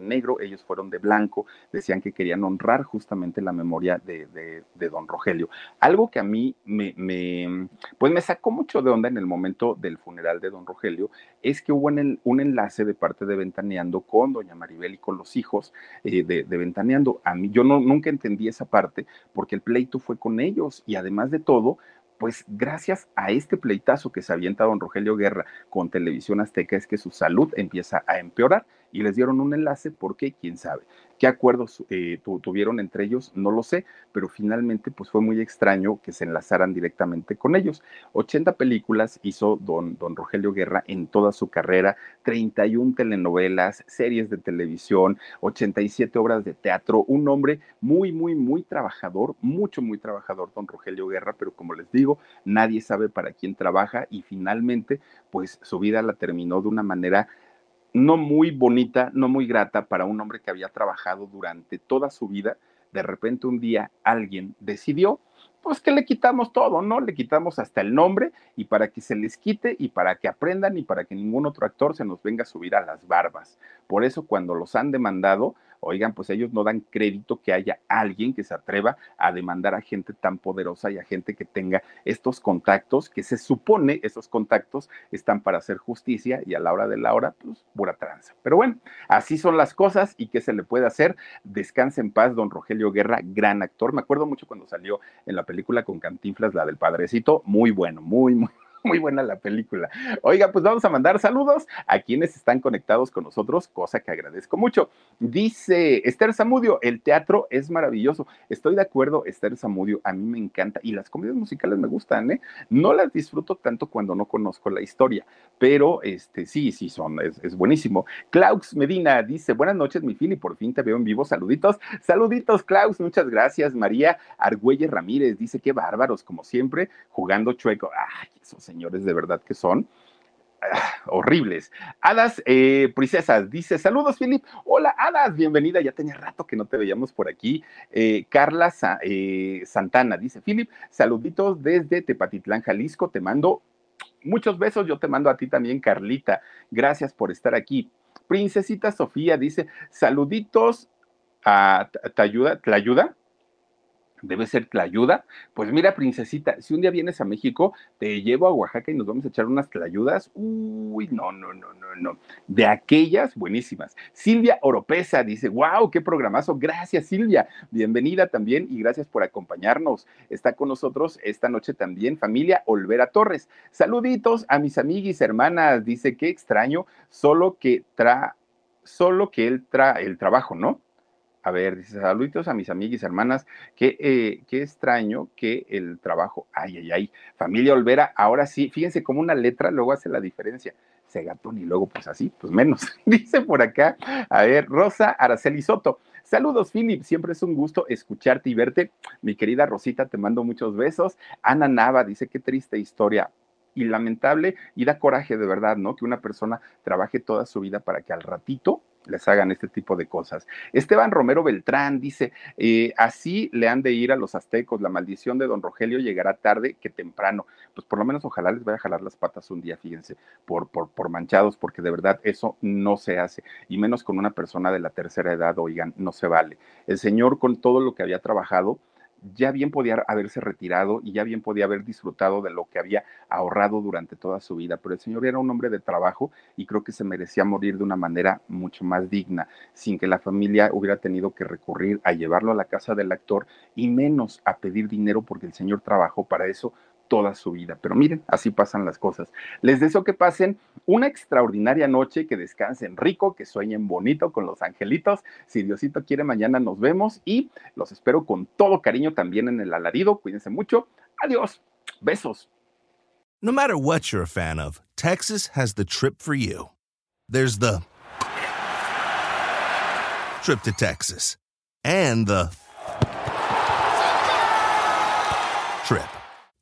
negro, ellos fueron de blanco, decían que querían honrar justamente la memoria de, don Rogelio. Algo que a mí me, pues me sacó mucho de onda en el momento del funeral de don Rogelio es que hubo un enlace de parte de Ventaneando con doña Maribel y con los hijos eh, de, Ventaneando. A mí yo no, nunca entendí esa parte porque el pleito fue con ellos y además de todo, pues gracias a este pleitazo que se avienta don Rogelio Guerra con Televisión Azteca es que su salud empieza a empeorar y les dieron un enlace porque quién sabe. ¿Qué acuerdos eh, tuvieron entre ellos? No lo sé, pero finalmente pues fue muy extraño que se enlazaran directamente con ellos. 80 películas hizo don, don Rogelio Guerra en toda su carrera, 31 telenovelas, series de televisión, 87 obras de teatro, un hombre muy, muy, muy trabajador, mucho, muy trabajador, don Rogelio Guerra, pero como les digo, nadie sabe para quién trabaja y finalmente pues su vida la terminó de una manera no muy bonita, no muy grata para un hombre que había trabajado durante toda su vida. De repente un día alguien decidió, pues que le quitamos todo, ¿no? Le quitamos hasta el nombre y para que se les quite y para que aprendan y para que ningún otro actor se nos venga a subir a las barbas. Por eso cuando los han demandado, Oigan, pues ellos no dan crédito que haya alguien que se atreva a demandar a gente tan poderosa y a gente que tenga estos contactos, que se supone esos contactos están para hacer justicia y a la hora de la hora, pues pura tranza. Pero bueno, así son las cosas y qué se le puede hacer. Descanse en paz, don Rogelio Guerra, gran actor. Me acuerdo mucho cuando salió en la película con Cantinflas, la del Padrecito, muy bueno, muy, muy muy buena la película. Oiga, pues vamos a mandar saludos a quienes están conectados con nosotros, cosa que agradezco mucho. Dice Esther Zamudio, el teatro es maravilloso. Estoy de acuerdo, Esther Zamudio, a mí me encanta y las comedias musicales me gustan, ¿eh? No las disfruto tanto cuando no conozco la historia, pero este sí, sí son, es, buenísimo. Klaus Medina dice, buenas noches, mi Fili, por fin te veo en vivo, saluditos. Saluditos, Klaus, muchas gracias. María Argüelles Ramírez dice, qué bárbaros, como siempre, jugando chueco. Ay, esos señores de verdad que son. Ah, horribles. Hadas eh, Princesas dice: Saludos, Filip. Hola, Hadas, bienvenida. Ya tenía rato que no te veíamos por aquí. Eh, Carla eh, Santana dice: Filip, saluditos desde Tepatitlán, Jalisco. Te mando muchos besos. Yo te mando a ti también, Carlita. Gracias por estar aquí. Princesita Sofía dice: Saluditos a ¿Te ayuda? Debe ser tlayuda. Pues mira, princesita, si un día vienes a México, te llevo a Oaxaca y nos vamos a echar unas tlayudas. Uy, no, no, no, no, no. De aquellas buenísimas. Silvia Oropesa dice, wow, qué programazo. Gracias, Silvia. Bienvenida también y gracias por acompañarnos. Está con nosotros esta noche también familia Olvera Torres. Saluditos a mis amiguis, hermanas. Dice, qué extraño, solo que tra, solo que él tra el trabajo, ¿no? A ver, dice, saluditos a mis amigas y hermanas, qué, eh, qué extraño que el trabajo, ay, ay, ay, familia Olvera, ahora sí, fíjense cómo una letra luego hace la diferencia. Segatón y luego pues así, pues menos. dice por acá, a ver, Rosa Araceli Soto. Saludos, Philip. Siempre es un gusto escucharte y verte. Mi querida Rosita, te mando muchos besos. Ana Nava dice, qué triste historia y lamentable y da coraje de verdad, ¿no? Que una persona trabaje toda su vida para que al ratito les hagan este tipo de cosas. Esteban Romero Beltrán dice, eh, así le han de ir a los aztecos, la maldición de don Rogelio llegará tarde que temprano. Pues por lo menos ojalá les vaya a jalar las patas un día, fíjense, por, por, por manchados, porque de verdad eso no se hace, y menos con una persona de la tercera edad, oigan, no se vale. El señor con todo lo que había trabajado, ya bien podía haberse retirado y ya bien podía haber disfrutado de lo que había ahorrado durante toda su vida, pero el señor era un hombre de trabajo y creo que se merecía morir de una manera mucho más digna, sin que la familia hubiera tenido que recurrir a llevarlo a la casa del actor y menos a pedir dinero porque el señor trabajó para eso toda su vida. Pero miren, así pasan las cosas. Les deseo que pasen una extraordinaria noche, que descansen rico, que sueñen bonito con los angelitos. Si Diosito quiere, mañana nos vemos y los espero con todo cariño también en el alarido. Cuídense mucho. Adiós. Besos. No matter what you're a fan of, Texas has the trip for you. There's the trip to Texas and the trip.